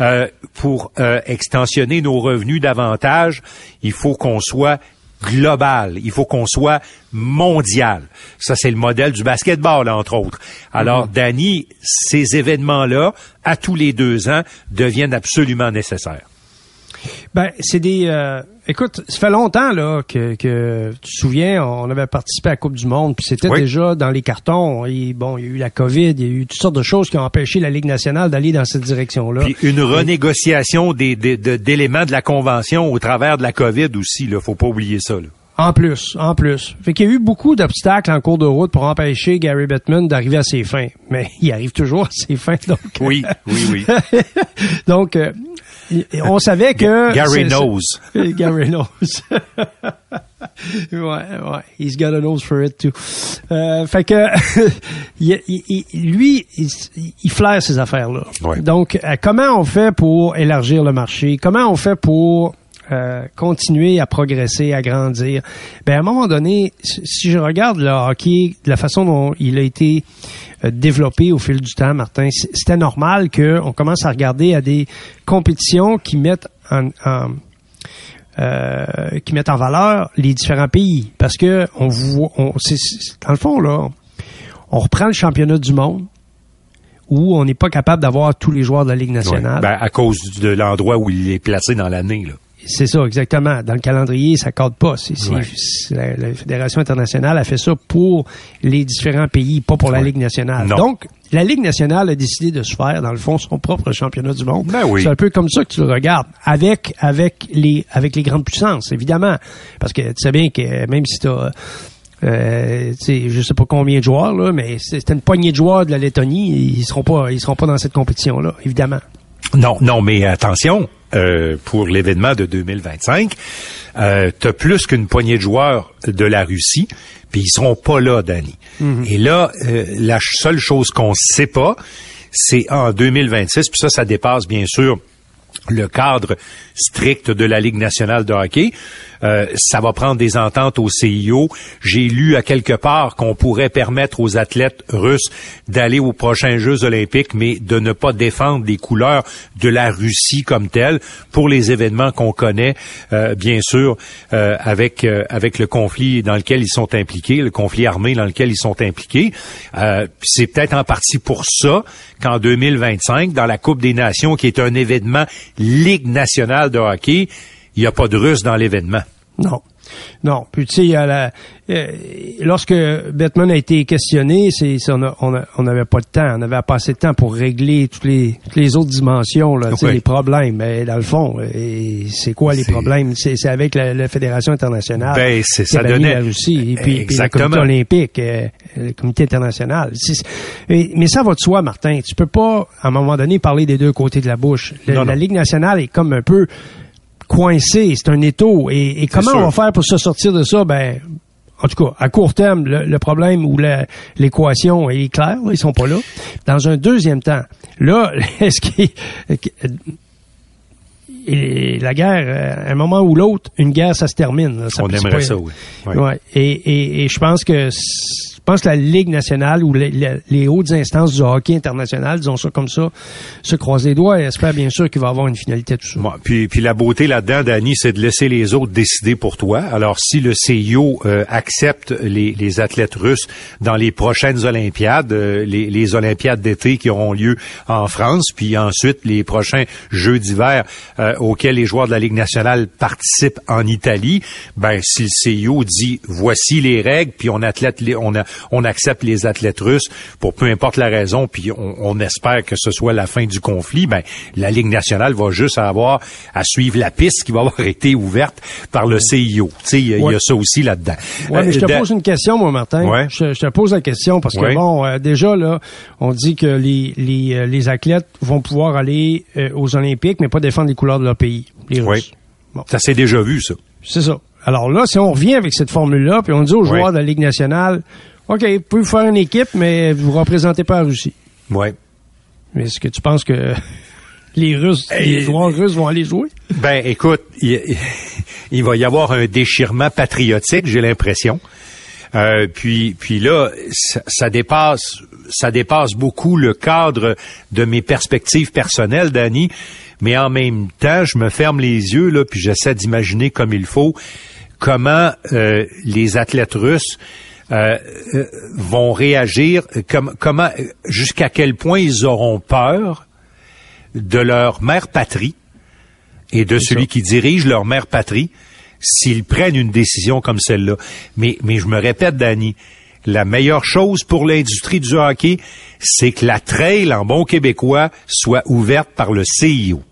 euh, pour euh, extensionner nos revenus davantage, il faut qu'on soit global, il faut qu'on soit mondial. Ça, c'est le modèle du basketball, entre autres. Alors, Danny, ces événements-là, à tous les deux ans, deviennent absolument nécessaires. Ben, c'est des. euh, écoute, ça fait longtemps là que, que tu te souviens, on avait participé à la Coupe du Monde, puis c'était Oui. déjà dans les cartons. Et, bon, il y a eu la COVID, il y a eu toutes sortes de choses qui ont empêché la Ligue nationale d'aller dans cette direction-là. Puis une renégociation des, des- de- d'éléments de la convention au travers de la COVID aussi, là, faut pas oublier ça. Là. En plus, en plus. Fait qu'il y a eu beaucoup d'obstacles en cours de route pour empêcher Gary Bettman d'arriver à ses fins. Mais il arrive toujours à ses fins, donc. Oui, oui, oui. donc, euh, on savait que. Gary knows. Gary knows. ouais, ouais. He's got a nose for it too. Euh, fait que il- il- il- lui, il, il flaire ces affaires-là. Ouais. Donc, euh, comment on fait pour élargir le marché? Comment on fait pour euh, continuer à progresser, à grandir Ben à un moment donné, si je regarde le hockey, la façon dont il a été euh, développé au fil du temps, Martin, c'était normal qu'on commence à regarder à des compétitions qui mettent en, euh, qui mettent en valeur les différents pays. Parce que on voit, on, dans le fond, là, on reprend le championnat du monde où on n'est pas capable d'avoir tous les joueurs de la Ligue nationale. Ben, à cause de l'endroit où il est placé dans l'année. Là. C'est ça, exactement. Dans le calendrier, ça cadre pas. Ouais. la, la Fédération internationale a fait ça pour les différents pays, pas pour la Ouais. Ligue nationale. Non. Donc, la Ligue nationale a décidé de se faire, dans le fond, son propre championnat du monde. Ben oui. C'est un peu comme ça que tu le regardes, avec avec les avec les grandes puissances, évidemment. Parce que tu sais bien que même si tu as euh, tu sais, je sais pas combien de joueurs là, mais c'est c'est une poignée de joueurs de la Lettonie, ils seront pas ils seront pas dans cette compétition là, évidemment. Non, non, mais attention, euh, pour l'événement de 2025, euh, tu as plus qu'une poignée de joueurs de la Russie, puis ils seront pas là, Danny. Et là, euh, la seule chose qu'on sait pas, c'est en 2026, puis ça, ça dépasse bien sûr le cadre strict de la Ligue nationale de hockey. Euh, ça va prendre des ententes au CIO. J'ai lu à quelque part qu'on pourrait permettre aux athlètes russes d'aller aux prochains Jeux olympiques, mais de ne pas défendre les couleurs de la Russie comme telle pour les événements qu'on connaît, euh, bien sûr, euh, avec avec le conflit dans lequel ils sont impliqués, le conflit armé dans lequel ils sont impliqués. C'est peut-être en partie pour ça qu'en 2025, dans la Coupe des Nations, qui est un événement Ligue nationale de hockey, il n'y a pas de Russes dans l'événement. Non. Non. Puis tu sais, la, euh, lorsque Batman a été questionné, c'est on n'avait pas de temps, on avait pas assez de temps pour régler toutes les toutes les autres dimensions, là, les problèmes. Mais dans le fond, c'est quoi les problèmes? C'est avec la, fédération internationale. Ben, c'est ça donnait la Russie et puis, le comité olympique, euh, le comité international. mais ça va de soi, Martin. Tu peux pas à un moment donné parler des deux côtés de la bouche. la Ligue nationale est comme un peu coincé, c'est un étau. Et, comment on va faire pour se sortir de ça? Ben, en tout cas, à court terme, le, problème ou l'équation est claire, ils sont pas là. Dans un deuxième temps, là, est-ce qu'il la guerre, à un moment ou l'autre, une guerre, ça se termine. on aimerait ça, oui. Ouais. Et, et, je pense que pense que la Ligue nationale ou les, hautes instances du hockey international, disons ça comme ça, se croisent les doigts et espèrent bien sûr qu'il va avoir une finalité tout ça. puis, puis la beauté là-dedans, Danny, c'est de laisser les autres décider pour toi. Alors, si le CIO euh, accepte les, les, athlètes russes dans les prochaines Olympiades, euh, les, les, Olympiades d'été qui auront lieu en France, puis ensuite les prochains Jeux d'hiver euh, auxquels les joueurs de la Ligue nationale participent en Italie, ben si le CIO dit voici les règles, puis on athlète, on a on accepte les athlètes russes pour peu importe la raison, puis on, espère que ce soit la fin du conflit, ben la Ligue nationale va juste avoir à suivre la piste qui va avoir été ouverte par le CIO. Tu sais, il y, a ça aussi là-dedans. Ouais, mais je te euh, pose une question, moi, Martin. Je, te pose la question parce que bon, euh, déjà là, on dit que les, les, euh, les athlètes vont pouvoir aller aux Olympiques, mais pas défendre les couleurs de leur pays, les Russes. Ça s'est déjà vu, ça. C'est ça. Alors là, si on revient avec cette formule-là, puis on dit aux joueurs de la Ligue nationale, OK, vous pouvez faire une équipe, mais vous ne représentez pas la Russie. Oui. Mais est-ce que tu penses que les Russes, les joueurs russes vont aller jouer? Ben, écoute, il, va y avoir un déchirement patriotique, j'ai l'impression. Euh, puis, puis là, ça, dépasse, ça dépasse beaucoup le cadre de mes perspectives personnelles, Danny. Mais en même temps, je me ferme les yeux là, puis j'essaie d'imaginer comme il faut comment euh, les athlètes russes euh, euh, vont réagir, comment, jusqu'à quel point ils auront peur de leur mère patrie et de celui qui dirige leur mère patrie s'ils prennent une décision comme celle-là. Mais, mais je me répète, Danny, la meilleure chose pour l'industrie du hockey, c'est que la trail en bon québécois soit ouverte par le CIO.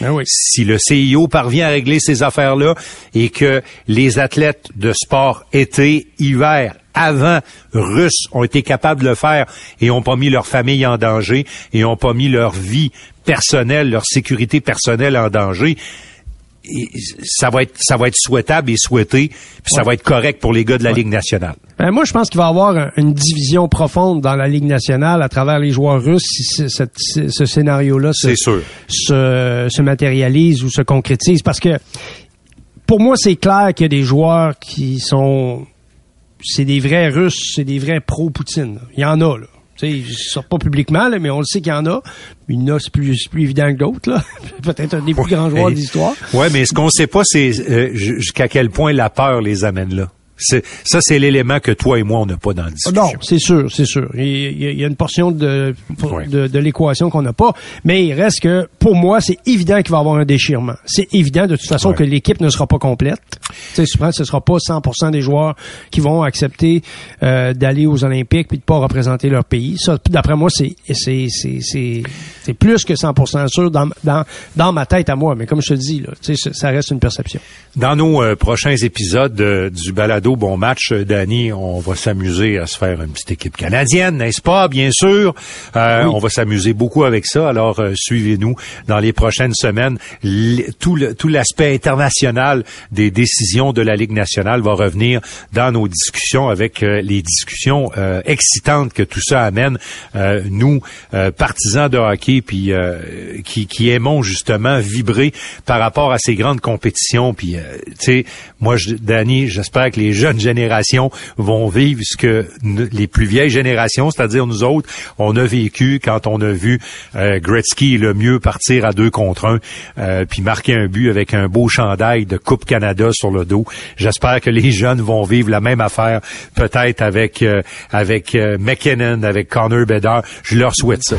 Ben si le CIO parvient à régler ces affaires-là et que les athlètes de sport été, hiver, avant russes ont été capables de le faire et ont pas mis leur famille en danger et ont pas mis leur vie personnelle, leur sécurité personnelle en danger. ça va être ça va être souhaitable et souhaité, puis ça va être correct pour les gars de la Ligue nationale. Ben, moi, je pense qu'il va y avoir une division profonde dans la Ligue nationale à travers les joueurs russes si ce, scénario-là se, se, se matérialise ou se concrétise, parce que pour moi, c'est clair qu'il y a des joueurs qui sont c'est des vrais Russes, c'est des vrais pro-Poutine. Il y en a, là. Tu sais, ils sortent pas publiquement, là, mais on le sait qu'il y en a. Il y en a, c'est plus, plus évident que d'autres. Peut-être un des plus grands joueurs de l'histoire. Ouais, mais ce qu'on sait pas, c'est euh, jusqu'à quel point la peur les amène là ça, c'est l'élément que toi et moi, on n'a pas dans le discussion. Non, c'est sûr, c'est sûr. Il y, a une portion de, de, l'équation qu'on n'a pas, mais il reste que, pour moi, c'est évident qu'il va y avoir un déchirement. C'est évident, de toute façon, que l'équipe ne sera pas complète. Tu sais, souvent, ce sera pas 100% des joueurs qui vont accepter euh, d'aller aux Olympiques puis de pas représenter leur pays. Ça, d'après moi, c'est c'est c'est plus que 100% sûr dans, dans dans ma tête à moi. Mais comme je te dis, là, ça reste une perception. Dans nos euh, prochains épisodes euh, du balado Bon Match, euh, Danny, on va s'amuser à se faire une petite équipe canadienne, n'est-ce pas? Bien sûr. On va s'amuser beaucoup avec ça. Alors, suivez-nous dans les prochaines semaines. tout l'aspect international des décisions décision de la Ligue nationale va revenir dans nos discussions avec euh, les discussions euh, excitantes que tout ça amène. Euh, nous, partisans de hockey, puis qui, qui, aimons justement vibrer par rapport à ces grandes compétitions. Puis, tu sais, moi, je, Danny, j'espère que les jeunes générations vont vivre ce que les plus vieilles générations, c'est-à-dire nous autres, on a vécu quand on a vu Gretzky le mieux partir à deux contre un, puis marquer un but avec un beau chandail de Coupe Canada sur le dos. J'espère que les jeunes vont vivre la même affaire, peut-être avec euh, avec euh, McKinnon, avec Connor Bedard. Je leur souhaite ça.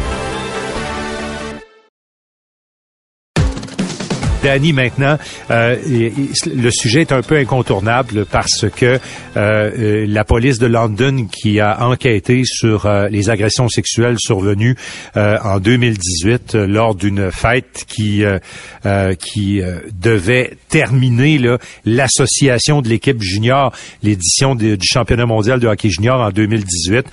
Danny, maintenant, euh, le sujet est un peu incontournable parce que euh, euh, la police de London qui a enquêté sur les agressions sexuelles survenues en 2018 lors d'une fête qui qui devait terminer l'association de l'équipe junior, l'édition du championnat mondial de hockey junior en 2018.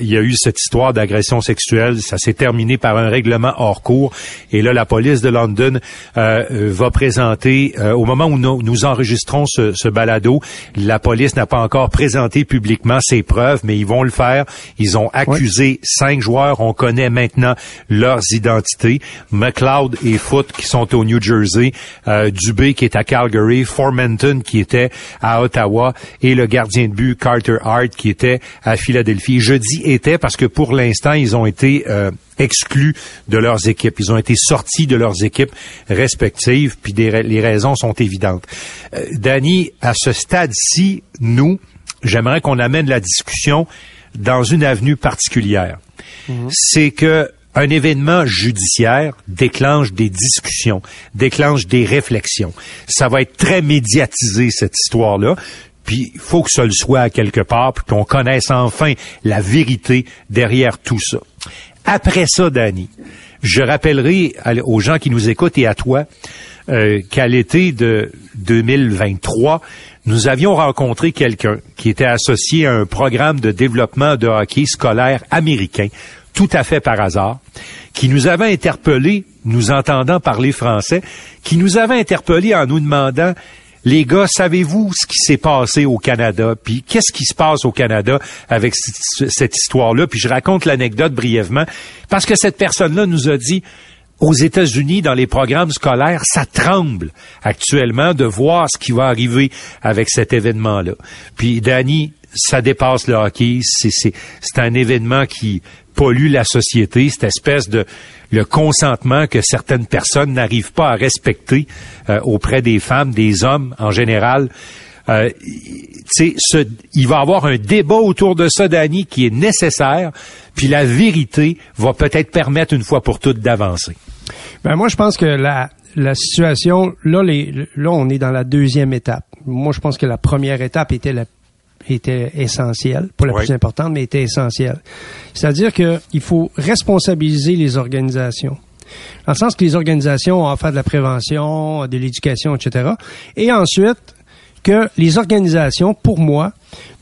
il y a eu cette histoire d'agression sexuelle, ça s'est terminé par un règlement hors cours et là la police de London euh, va présenter, euh, au moment où nous, enregistrons ce, ce, balado, la police n'a pas encore présenté publiquement ses preuves, mais ils vont le faire. Ils ont accusé cinq joueurs. On connaît maintenant leurs identités. McLeod et Foot qui sont au New Jersey, euh, Dubé qui est à Calgary, Formenton qui était à Ottawa et le gardien de but Carter Hart qui était à Philadelphie. Je dis était parce que pour l'instant, ils ont été euh, exclus de leurs équipes. Ils ont été sortis de leurs équipes respectives, puis les raisons sont évidentes. Euh, Danny, à ce stade-ci, nous, j'aimerais qu'on amène la discussion dans une avenue particulière. Mhm. C'est que un événement judiciaire déclenche des discussions, déclenche des réflexions. Ça va être très médiatisé, cette histoire-là. Puis il faut que ça le soit à quelque part, puis qu'on connaisse enfin la vérité derrière tout ça. Après ça, Danny, je rappellerai aux gens qui nous écoutent et à toi euh, qu'à l'été de 2023, nous avions rencontré quelqu'un qui était associé à un programme de développement de hockey scolaire américain, tout à fait par hasard, qui nous avait interpellés, nous entendant parler français, qui nous avait interpellés en nous demandant les gars, savez-vous ce qui s'est passé au Canada? Puis qu'est-ce qui se passe au Canada avec cette histoire-là? Puis je raconte l'anecdote brièvement parce que cette personne-là nous a dit aux États-Unis, dans les programmes scolaires, ça tremble actuellement de voir ce qui va arriver avec cet événement-là. Puis, Danny, ça dépasse le hockey. C'est un événement qui pollue la société, cette espèce de le consentement que certaines personnes n'arrivent pas à respecter euh, auprès des femmes, des hommes en général. Euh, ce, il va y avoir un débat autour de ça, Danny, qui est nécessaire, puis la vérité va peut-être permettre une fois pour toutes d'avancer. Ben moi, je pense que la, la situation, là, les, là, on est dans la deuxième étape. Moi, je pense que la première étape était la était essentielle, pas la plus importante, mais était essentielle. C'est-à-dire qu'il faut responsabiliser les organisations. Dans le sens que les organisations ont à faire de la prévention, de l'éducation, etc. Et ensuite, que les organisations, pour moi,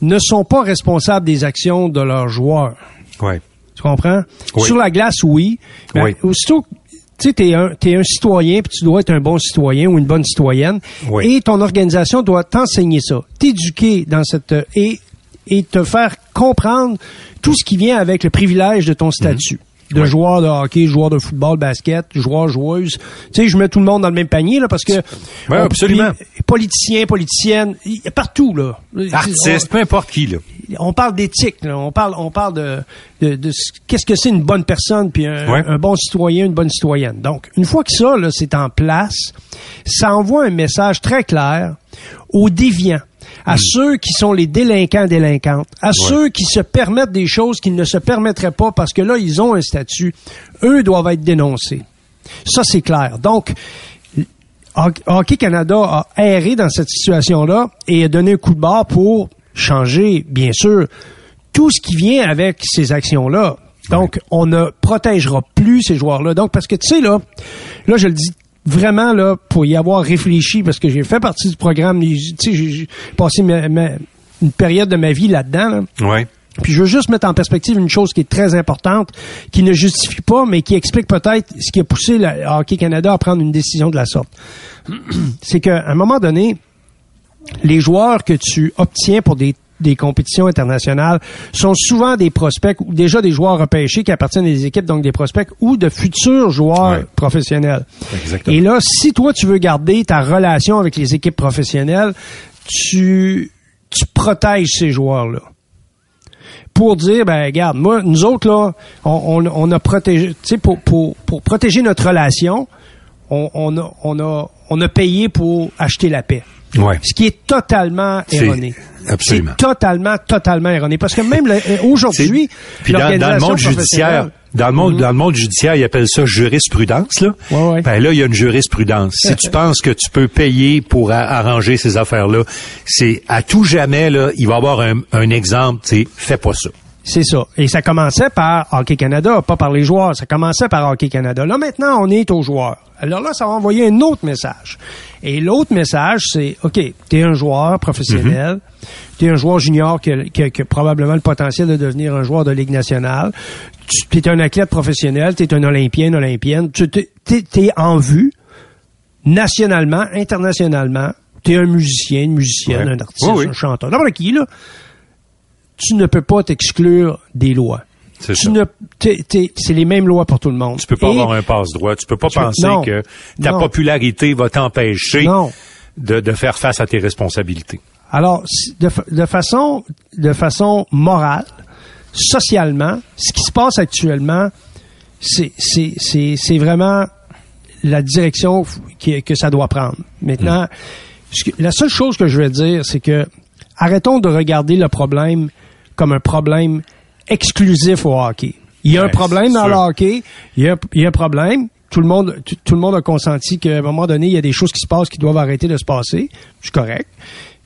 ne sont pas responsables des actions de leurs joueurs. Ouais. Tu comprends? Sur la glace, oui. Mais oui. aussitôt tu sais, t'es un, es un citoyen, puis tu dois être un bon citoyen ou une bonne citoyenne. Et ton organisation doit t'enseigner ça, t'éduquer dans cette et et te faire comprendre tout ce qui vient avec le privilège de ton statut de joueurs de hockey, joueurs de football, basket, joueurs, joueuses. Tu sais, je mets tout le monde dans le même panier là parce que ouais, absolument. Politiciens, politiciennes, partout là. Artistes, peu importe qui là. On parle d'éthique, on parle, on parle de, de, de qu'est-ce que c'est une bonne personne puis un, un, bon citoyen, une bonne citoyenne. Donc, une fois que ça là, c'est en place, ça envoie un message très clair aux déviants à ceux qui sont les délinquants délinquantes, à ceux qui se permettent des choses qu'ils ne se permettraient pas parce que là, ils ont un statut. Eux doivent être dénoncés. Ça, c'est clair. Donc, Hockey Canada a erré dans cette situation-là et a donné un coup de barre pour changer, bien sûr, tout ce qui vient avec ces actions-là. Donc, on ne protégera plus ces joueurs-là. Donc, parce que tu sais, là, là, je le dis vraiment là pour y avoir réfléchi parce que j'ai fait partie du programme. Tu sais, j'ai passé une période de ma vie là-dedans. Ouais. Puis je veux juste mettre en perspective une chose qui est très importante, qui ne justifie pas, mais qui explique peut-être ce qui a poussé le Hockey Canada à prendre une décision de la sorte. C'est qu'à un moment donné, les joueurs que tu obtiens pour des des compétitions internationales sont souvent des prospects ou déjà des joueurs repêchés qui appartiennent à des équipes, donc des prospects ou de futurs joueurs Ouais. professionnels. Exactement. Et là, si toi tu veux garder ta relation avec les équipes professionnelles, tu, tu protèges ces joueurs-là. Pour dire, ben regarde, moi, nous autres, là, on, on, on a protégé, tu sais, pour, pour, pour protéger notre relation, on, on, a, on, a, on a payé pour acheter la paix. Ouais. Ce qui est totalement erroné. absolument. C'est totalement, totalement erroné. Parce que même le- euh, aujourd'hui, dans, dans le monde judiciaire, dans le monde, dans le monde judiciaire, ils appellent ça jurisprudence, là. Ouais, ouais. Ben là, il y a une jurisprudence. Si tu penses que tu peux payer pour a- arranger ces affaires-là, c'est à tout jamais, là, il va y avoir un, un exemple, tu sais, fais pas ça. C'est ça. Et ça commençait par Hockey Canada, pas par les joueurs. Ça commençait par Hockey Canada. Là, maintenant, on est aux joueurs. Alors là, ça va envoyer un autre message. Et l'autre message, c'est, OK, t'es un joueur professionnel, t'es un joueur junior qui a, qui a- qui a probablement le potentiel de devenir un joueur de Ligue nationale, tu es un athlète professionnel, t'es un olympien, une olympienne, tu t'es en vue, nationalement, internationalement, t'es un musicien, une musicienne, Ouais. un artiste, oui. un chanteur, n'importe qui, là tu ne peux pas t'exclure des lois. C'est les mêmes lois pour tout le monde. Tu peux pas Et- avoir un passe-droit. Tu peux pas Tu- penser non. que ta Non. popularité va t'empêcher de, de faire face à tes responsabilités. Alors, de, fa- de façon, de façon morale, socialement, ce qui se passe actuellement, c'est, c'est, c'est, c'est vraiment la direction qui- que ça doit prendre. Maintenant, que- la seule chose que je veux dire, c'est que arrêtons de regarder le problème comme un problème exclusif au hockey. Il y a un problème dans sûr. le hockey, il y a, il y a un problème. Tout le monde, tout, tout le monde a consenti qu'à un moment donné, il y a des choses qui se passent qui doivent arrêter de se passer. C'est correct.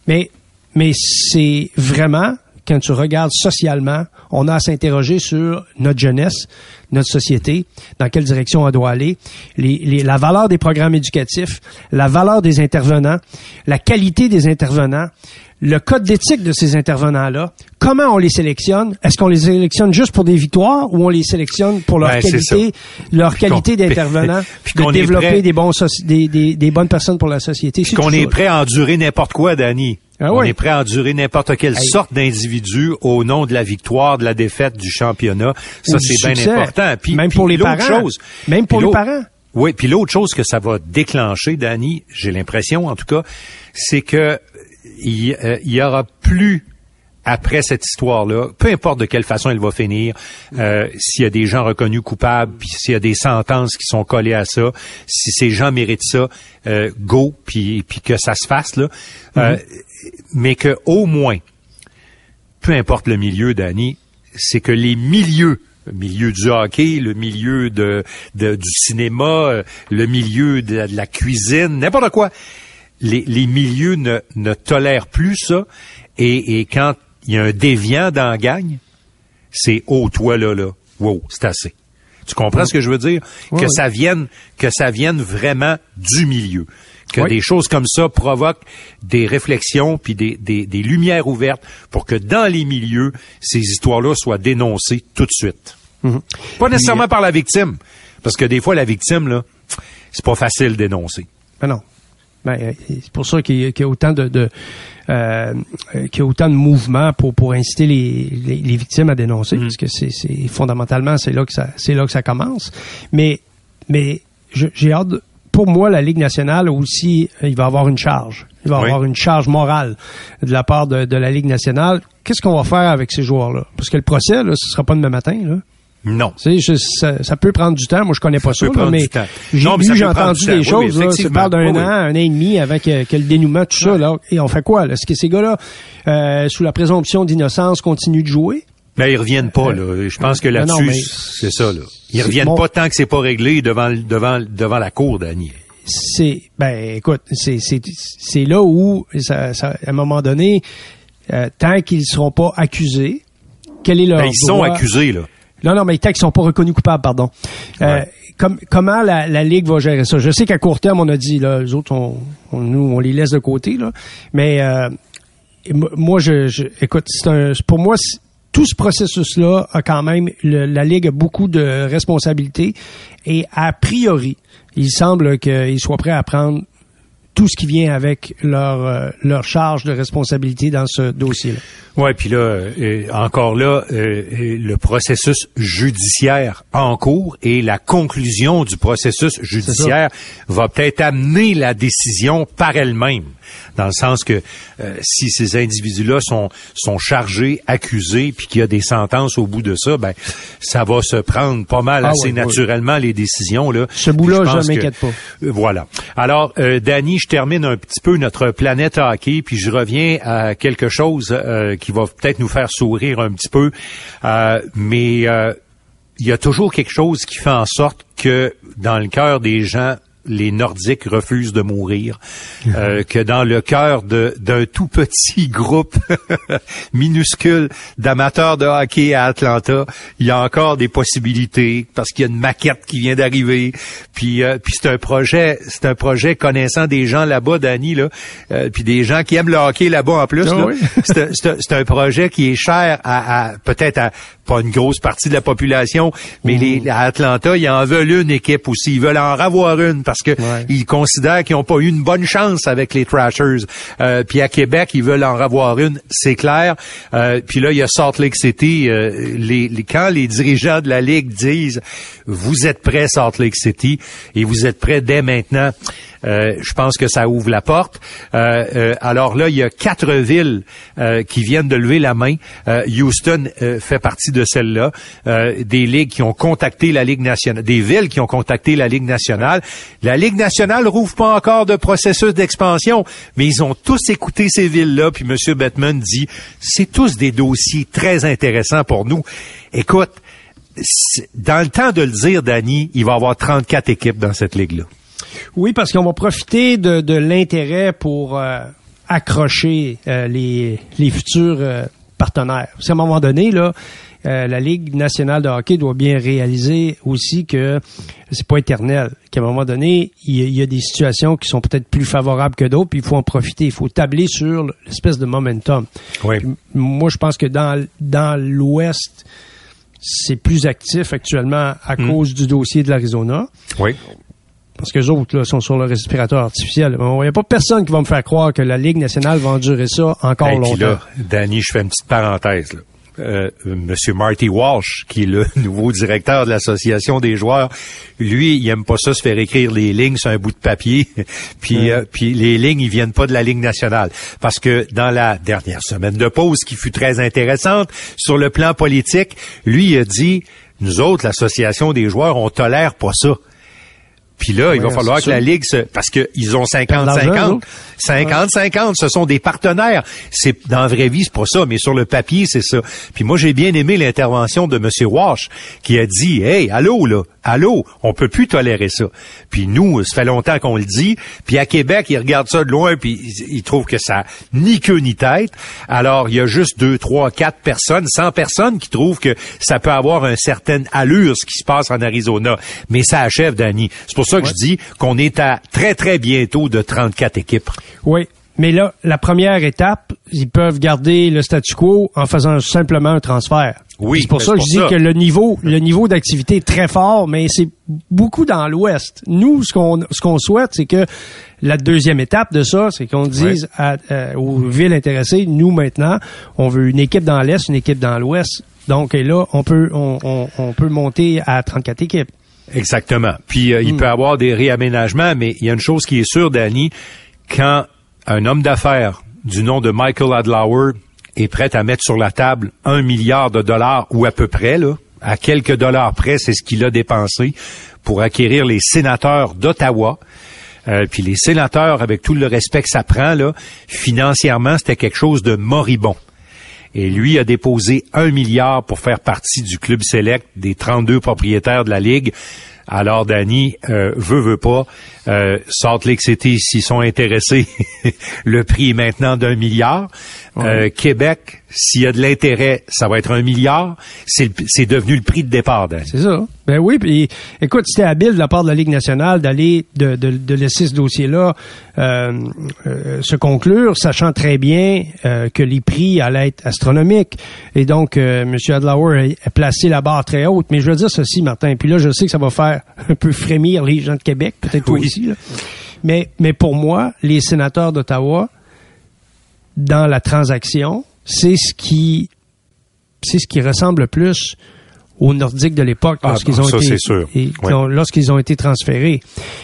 Mais, mais c'est vraiment, quand tu regardes socialement, on a à s'interroger sur notre jeunesse, notre société, dans quelle direction elle doit aller, les, les- la valeur des programmes éducatifs, la valeur des intervenants, la qualité des intervenants, le code d'éthique de ces intervenants-là, comment on les sélectionne, est-ce qu'on les sélectionne juste pour des victoires ou on les sélectionne pour leur Ben, qualité, leur Puis qualité d'intervenant, puis de développer prêt- des bons soci- des, des, des bonnes personnes pour la société. Qu'on est prêt à endurer n'importe quoi, Danny. Ah On est prêt à endurer n'importe quelle Hey. sorte d'individu au nom de la victoire, de la défaite, du championnat. Ça, c'est bien important. Puis, Même puis pour les parents. Chose, Même pour les parents. Oui, puis l'autre chose que ça va déclencher, Danny, j'ai l'impression en tout cas, c'est que il euh, il y aura plus après cette histoire-là, peu importe de quelle façon elle va finir, euh, s'il y a des gens reconnus coupables, puis s'il y a des sentences qui sont collées à ça, si ces gens méritent ça, euh, go, puis, puis que ça se fasse là, Euh, mais que au moins, peu importe le milieu, Danny, c'est que les milieux, le milieu du hockey, le milieu de, de- du cinéma, euh, le milieu de, la- de la cuisine, n'importe quoi, les, les milieux ne, ne tolèrent plus ça. Et, et quand il y a un déviant dans la gang, c'est oh toi là là, wow, c'est assez. Tu comprends ce que je veux dire? Oui, Que oui. ça vienne, que ça vienne vraiment du milieu, que des choses comme ça provoquent des réflexions puis des, des, des lumières ouvertes pour que dans les milieux ces histoires-là soient dénoncées tout de suite. Mhm. Pas nécessairement par la victime, parce que des fois la victime là, c'est pas facile d'énoncer. Ben non. Ben, euh, c'est pour ça qu'il y, a- qu'il y a autant de, de euh, euh, qu'il y a autant de mouvements pour pour inciter les, les, les victimes à dénoncer, parce que c'est, fondamentalement c'est là que ça c'est là que ça commence. Mais j'ai hâte. de- pour moi, la Ligue nationale aussi, il va avoir une charge. Il va Oui. avoir une charge morale de la part de, de la Ligue nationale. Qu'est-ce qu'on va faire avec ces joueurs-là? Parce que le procès, là, ce sera pas demain matin. Là. Non. Je- ça, ça peut prendre du temps. Moi, je connais pas ça, là, mais j'ai ça j'ai entendu du des temps. Choses. oui, là, ça parle d'un Oui, oui. an, un an et demi avec euh, que le dénouement, tout ça. Là, et on fait quoi Est-ce que ces gars-là, euh, sous la présomption d'innocence, continuent de jouer? Mais Ben, ils reviennent pas, là. Je pense que là-dessus, mais- c'est ça, là. Ils reviennent bon. pas tant que c'est pas réglé devant, devant, devant la cour, Dany. C'est ben écoute, c'est là où ça, ça- à un moment donné, euh, tant qu'ils seront pas accusés, quel est leur Ben, ils sont accusés, là. Non, non, mais tant qu'ils sont pas reconnus coupables, pardon. Euh, comment la, la Ligue va gérer ça? Je sais qu'à court terme, on a dit, là, les autres, on, on- nous, on les laisse de côté, là. Mais euh, moi, je, je écoute, c'est un, pour moi, tout ce processus-là a quand même, le- la Ligue a beaucoup de responsabilités et a priori, il semble qu'il soit prêt à prendre tout ce qui vient avec leur euh, leur charge de responsabilité dans ce dossier-là. Ouais, puis là, euh, encore là, euh, le processus judiciaire en cours et la conclusion du processus judiciaire va peut-être amener la décision par elle-même dans le sens que euh, si ces individus-là sont sont chargés, accusés, puis qu'il y a des sentences au bout de ça, ben ça va se prendre pas mal ah assez naturellement les décisions là. Ce bout-là, je m'inquiète pas. Euh, voilà. Alors, euh, Danny, je termine un petit peu notre planète hockey, puis je reviens à quelque chose euh, qui va peut-être nous faire sourire un petit peu, mais il y a toujours quelque chose qui fait en sorte que dans le cœur des gens, les Nordiques refusent de mourir, euh, que dans le cœur d'un tout petit groupe minuscule d'amateurs de hockey à Atlanta, il y a encore des possibilités parce qu'il y a une maquette qui vient d'arriver. Puis, euh, puis c'est un projet, c'est un projet connaissant des gens là-bas, Danny là, euh, puis des gens qui aiment le hockey là-bas en plus. Ah c'est un projet qui est cher à, à peut-être à pas une grosse partie de la population, mais les, à Atlanta, ils en veulent une équipe aussi. Ils veulent en avoir une parce que ils considèrent qu'ils n'ont pas eu une bonne chance avec les Trashers. Euh, puis à Québec, ils veulent en avoir une, c'est clair. Euh, puis là, il y a Salt Lake City. Euh, les, quand les dirigeants de la Ligue disent « Vous êtes prêts, Salt Lake City, et vous êtes prêts dès maintenant », euh, je pense que ça ouvre la porte. Euh, euh, alors là, il y a quatre villes qui viennent de lever la main. Houston fait partie de celle-là. des ligues qui ont contacté la Ligue nationale, des villes qui ont contacté la Ligue nationale. La Ligue nationale rouvre pas encore de processus d'expansion, mais ils ont tous écouté ces villes-là. Puis M. Bettman dit, c'est tous des dossiers très intéressants pour nous. Écoute, dans le temps de le dire, Danny, il va y avoir 34 équipes dans cette ligue-là. Oui, parce qu'on va profiter de, de l'intérêt pour euh, accrocher euh, les, les futurs euh, partenaires. Parce à un moment donné, là, la Ligue nationale de hockey doit bien réaliser aussi que c'est pas éternel. Qu'à un moment donné, il y, a, des situations qui sont peut-être plus favorables que d'autres, puis il faut en profiter. Il faut tabler sur l'espèce de momentum. Oui. moi, je pense que dans, dans l'Ouest, c'est plus actif actuellement à hmm. cause du dossier de l'Arizona. Oui parce que les autres là, sont sur le respirateur artificiel. Il n'y a pas personne qui va me faire croire que la Ligue nationale va endurer ça encore longtemps. Là, Danny, je fais une petite parenthèse. Là. Euh, Monsieur Marty Walsh, qui est le nouveau directeur de l'association des joueurs, lui, il aime pas ça se faire écrire les lignes sur un bout de papier, puis euh, puis les lignes, ils viennent pas de la Ligue nationale, parce que dans la dernière semaine de pause, qui fut très intéressante sur le plan politique, lui il a dit, nous autres, l'association des joueurs, on tolère pas ça. Puis là, il va falloir que la Ligue se... Parce qu'ils ont 50-50. 50-50, ce sont des partenaires. C'est Dans la vraie vie, c'est pas ça, mais sur le papier, c'est ça. Puis moi, j'ai bien aimé l'intervention de M. Walsh, qui a dit, « Hey, allô, là, allô, on peut plus tolérer ça. » Puis nous, ça fait longtemps qu'on le dit. Puis à Québec, ils regardent ça de loin, puis ils trouvent que ça ni queue ni tête. Alors, il y a juste deux, trois, quatre personnes, 100 personnes qui trouvent que ça peut avoir un certain allure, ce qui se passe en Arizona. Mais ça achève, Danny. C'est pour ça que je dis qu'on est à très, très bientôt de 34 équipes. Oui. Mais là, la première étape, ils peuvent garder le statu quo en faisant simplement un transfert. Oui. C'est pour ça que je dis que le niveau, le niveau d'activité est très fort, mais c'est beaucoup dans l'Ouest. Nous, ce qu'on, ce qu'on souhaite, c'est que la deuxième étape de ça, c'est qu'on dise euh, aux villes intéressées, nous maintenant, on veut une équipe dans l'Est, une équipe dans l'Ouest. Donc là, on peut, on, on peut monter à 34 équipes. Exactement. Puis euh, il hmm. peut y avoir des réaménagements, mais il y a une chose qui est sûre, Danny, quand un homme d'affaires du nom de Michael Adlauer est prêt à mettre sur la table un milliard de dollars ou à peu près, là, à quelques dollars près, c'est ce qu'il a dépensé pour acquérir les sénateurs d'Ottawa. Euh, puis les sénateurs, avec tout le respect que ça prend, là, financièrement, c'était quelque chose de moribond. Et lui a déposé un milliard pour faire partie du club select des 32 propriétaires de la Ligue. Alors, Danny, euh, veut, veut pas, euh, Salt Lake City, s'ils sont intéressés, le prix est maintenant d'un milliard. Euh, Québec, s'il y a de l'intérêt, ça va être un milliard. C'est devenu le prix de départ. C'est ça. Ben oui, puis écoute, c'était habile de la part de la Ligue nationale d'aller de, de, de, laisser ce dossier-là euh, euh, se conclure, sachant très bien euh, que les prix allaient être astronomiques. Et donc, M. Adlauer a, placé la barre très haute. Mais je veux dire ceci, Martin, puis là, je sais que ça va faire un peu frémir les gens de Québec, peut-être toi aussi. Là. Mais, mais pour moi, les sénateurs d'Ottawa, dans la transaction, c'est ce qui, c'est ce qui ressemble le plus aux Nordiques de l'époque Ah, lorsqu'ils ont ça, été Oui. lorsqu'ils ont été transférés.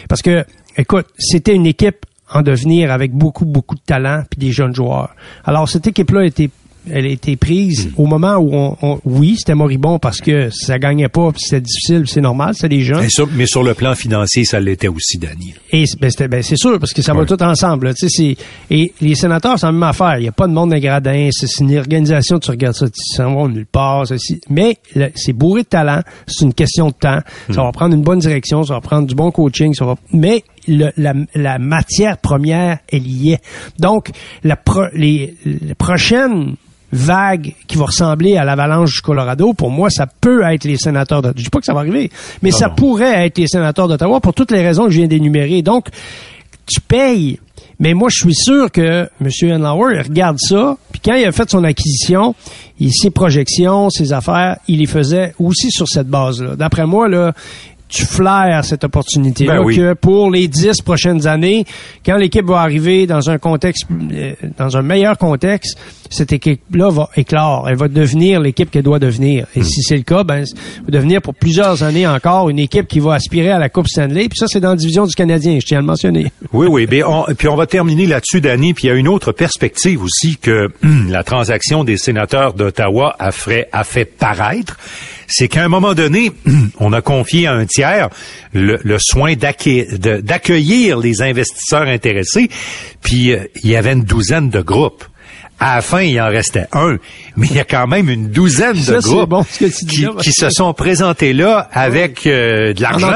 Parce que, écoute, c'était une équipe en devenir avec beaucoup, beaucoup de talent puis des jeunes joueurs. Alors, cette équipe-là a été elle a été prise Hmm. au moment où on, on- oui, c'était moribond parce que ça gagnait pas, puis c'était difficile, c'est normal, c'était des jeunes. Mais sur, mais sur le plan financier, ça l'était aussi, Danny. Et c'est- ben, c'était- ben, c'est sûr, parce que ça va Ouais. tout ensemble. là. Tu sais, c'est- et les sénateurs, c'est la même affaire. Il n'y a pas de monde de gradin. C'est c'est une organisation, tu regardes ça, tu s'en vas nulle part. ceci. Mais c'est bourré de talent. C'est une question de temps. Ça va prendre une bonne direction, ça va prendre du bon coaching. Ça va... Mais le- la, la matière première, elle y est. Donc, la, pro- les, les prochaines vagues qui vont ressembler à l'avalanche du Colorado, pour moi, ça peut être les sénateurs de... Je dis pas que ça va arriver, mais Non, ça non. pourrait être les sénateurs d'Ottawa pour toutes les raisons que je viens d'énumérer. Donc, tu payes. Mais moi, je suis sûr que M. Henlauer, regarde ça, puis quand il a fait son acquisition, il, ses projections, ses affaires, il les faisait aussi sur cette base-là. D'après moi, là, tu flaires cette opportunité-là Ben oui. que pour les dix prochaines années, quand l'équipe va arriver dans un contexte, euh, dans un meilleur contexte, cette équipe-là va éclore. Elle va devenir l'équipe qu'elle doit devenir. Hmm. Et si c'est le cas, ben, elle va devenir pour plusieurs années encore une équipe qui va aspirer à la Coupe Stanley. Puis ça, c'est dans la division du Canadien, je tiens à le mentionner. Oui, oui. On- puis on va terminer là-dessus, Danny. Puis il y a une autre perspective aussi que hum, la transaction des sénateurs d'Ottawa a fait, a fait paraître. C'est qu'à un moment donné, on a confié à un tiers le, soin d'accueillir les investisseurs intéressés. Puis euh, il y avait une douzaine de groupes. À la fin, il en restait un, mais il y a quand même une douzaine Ça, de groupes bon, qui, là, se sont présentés là avec euh, de l'argent.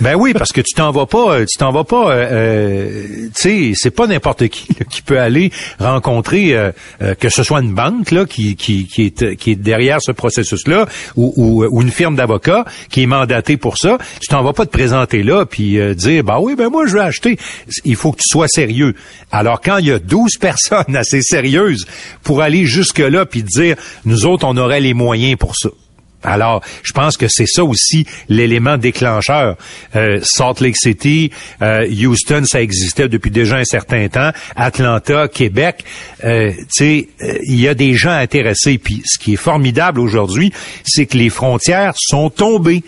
Ben oui, parce que tu t'en vas pas, tu t'en vas pas, euh, euh, tu sais, c'est pas n'importe qui là, qui peut aller rencontrer, euh, que ce soit une banque là qui qui qui est qui est derrière ce processus-là ou, ou, ou une firme d'avocats qui est mandatée pour ça. Tu t'en vas pas te présenter là puis euh, dire bah oui ben moi je vais acheter. Il faut que tu sois sérieux. Alors quand il y a 12 personnes assez sérieuses pour aller jusque là puis dire nous autres on aurait les moyens pour ça. Alors, je pense que c'est ça aussi l'élément déclencheur. Euh, Salt Lake City, euh, Houston, ça existait depuis déjà un certain temps. Atlanta, Québec, euh, tu sais, euh, il y a des gens intéressés. Puis, ce qui est formidable aujourd'hui, c'est que les frontières sont tombées.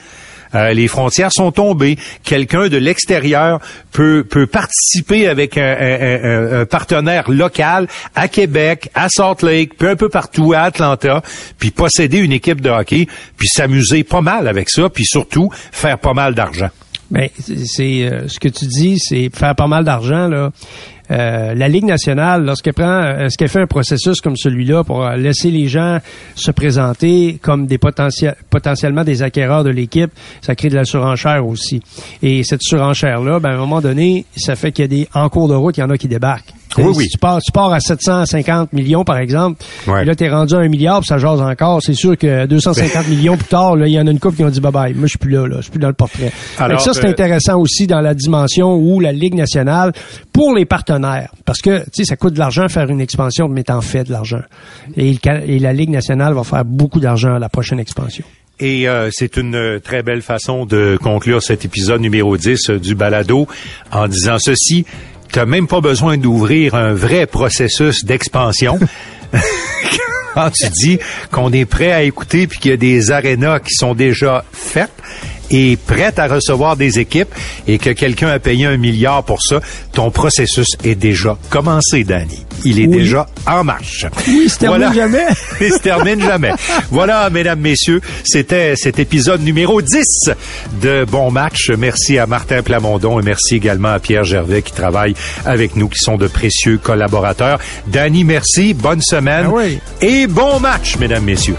Euh, les frontières sont tombées. Quelqu'un de l'extérieur peut, peut participer avec un, partenaire local à Québec, à Salt Lake, puis un peu partout à Atlanta, puis posséder une équipe de hockey, puis s'amuser pas mal avec ça, puis surtout faire pas mal d'argent. Ben, c'est- c'est euh, ce que tu dis, c'est faire pas mal d'argent là. Euh, la Ligue nationale, lorsqu'elle prend, euh, ce qu'elle fait un processus comme celui-là pour euh, laisser les gens se présenter comme des potentiels, potentiellement des acquéreurs de l'équipe, ça crée de la surenchère aussi. Et cette surenchère-là, ben, à un moment donné, ça fait qu'il y a des, en cours de route, il y en a qui débarquent. Oui, si oui. tu pars, tu pars à 750 millions, par exemple, Ouais. et là, t'es rendu à un milliard, puis ça jase encore. C'est sûr que 250 millions plus tard, il y en a une couple qui ont dit bye-bye. Moi, je suis plus là, là. Je suis plus dans le portrait. Alors, ça, c'est euh, intéressant aussi dans la dimension où la Ligue nationale, pour les partenaires, parce que, tu sais, ça coûte de l'argent faire une expansion, mais t'en fais de l'argent. Et, la Ligue nationale va faire beaucoup d'argent à la prochaine expansion. Et euh, c'est une euh, très belle façon de conclure cet épisode numéro 10 euh, du balado en disant ceci. Tu même pas besoin d'ouvrir un vrai processus d'expansion. Quand tu dis qu'on est prêt à écouter puis qu'il y a des arénas qui sont déjà faites et prêtes à recevoir des équipes et que quelqu'un a payé un milliard pour ça, ton processus est déjà commencé, Danny. Il est Oui. déjà en marche. Oui, il se termine jamais. Il se termine jamais. Voilà, mesdames, messieurs, c'était cet épisode numéro 10 de Bon Match. Merci à Martin Plamondon et merci également à Pierre Gervais qui travaille avec nous, qui sont de précieux collaborateurs. Danny, merci. Bonne semaine. Ah oui. Et bon match, mesdames, messieurs.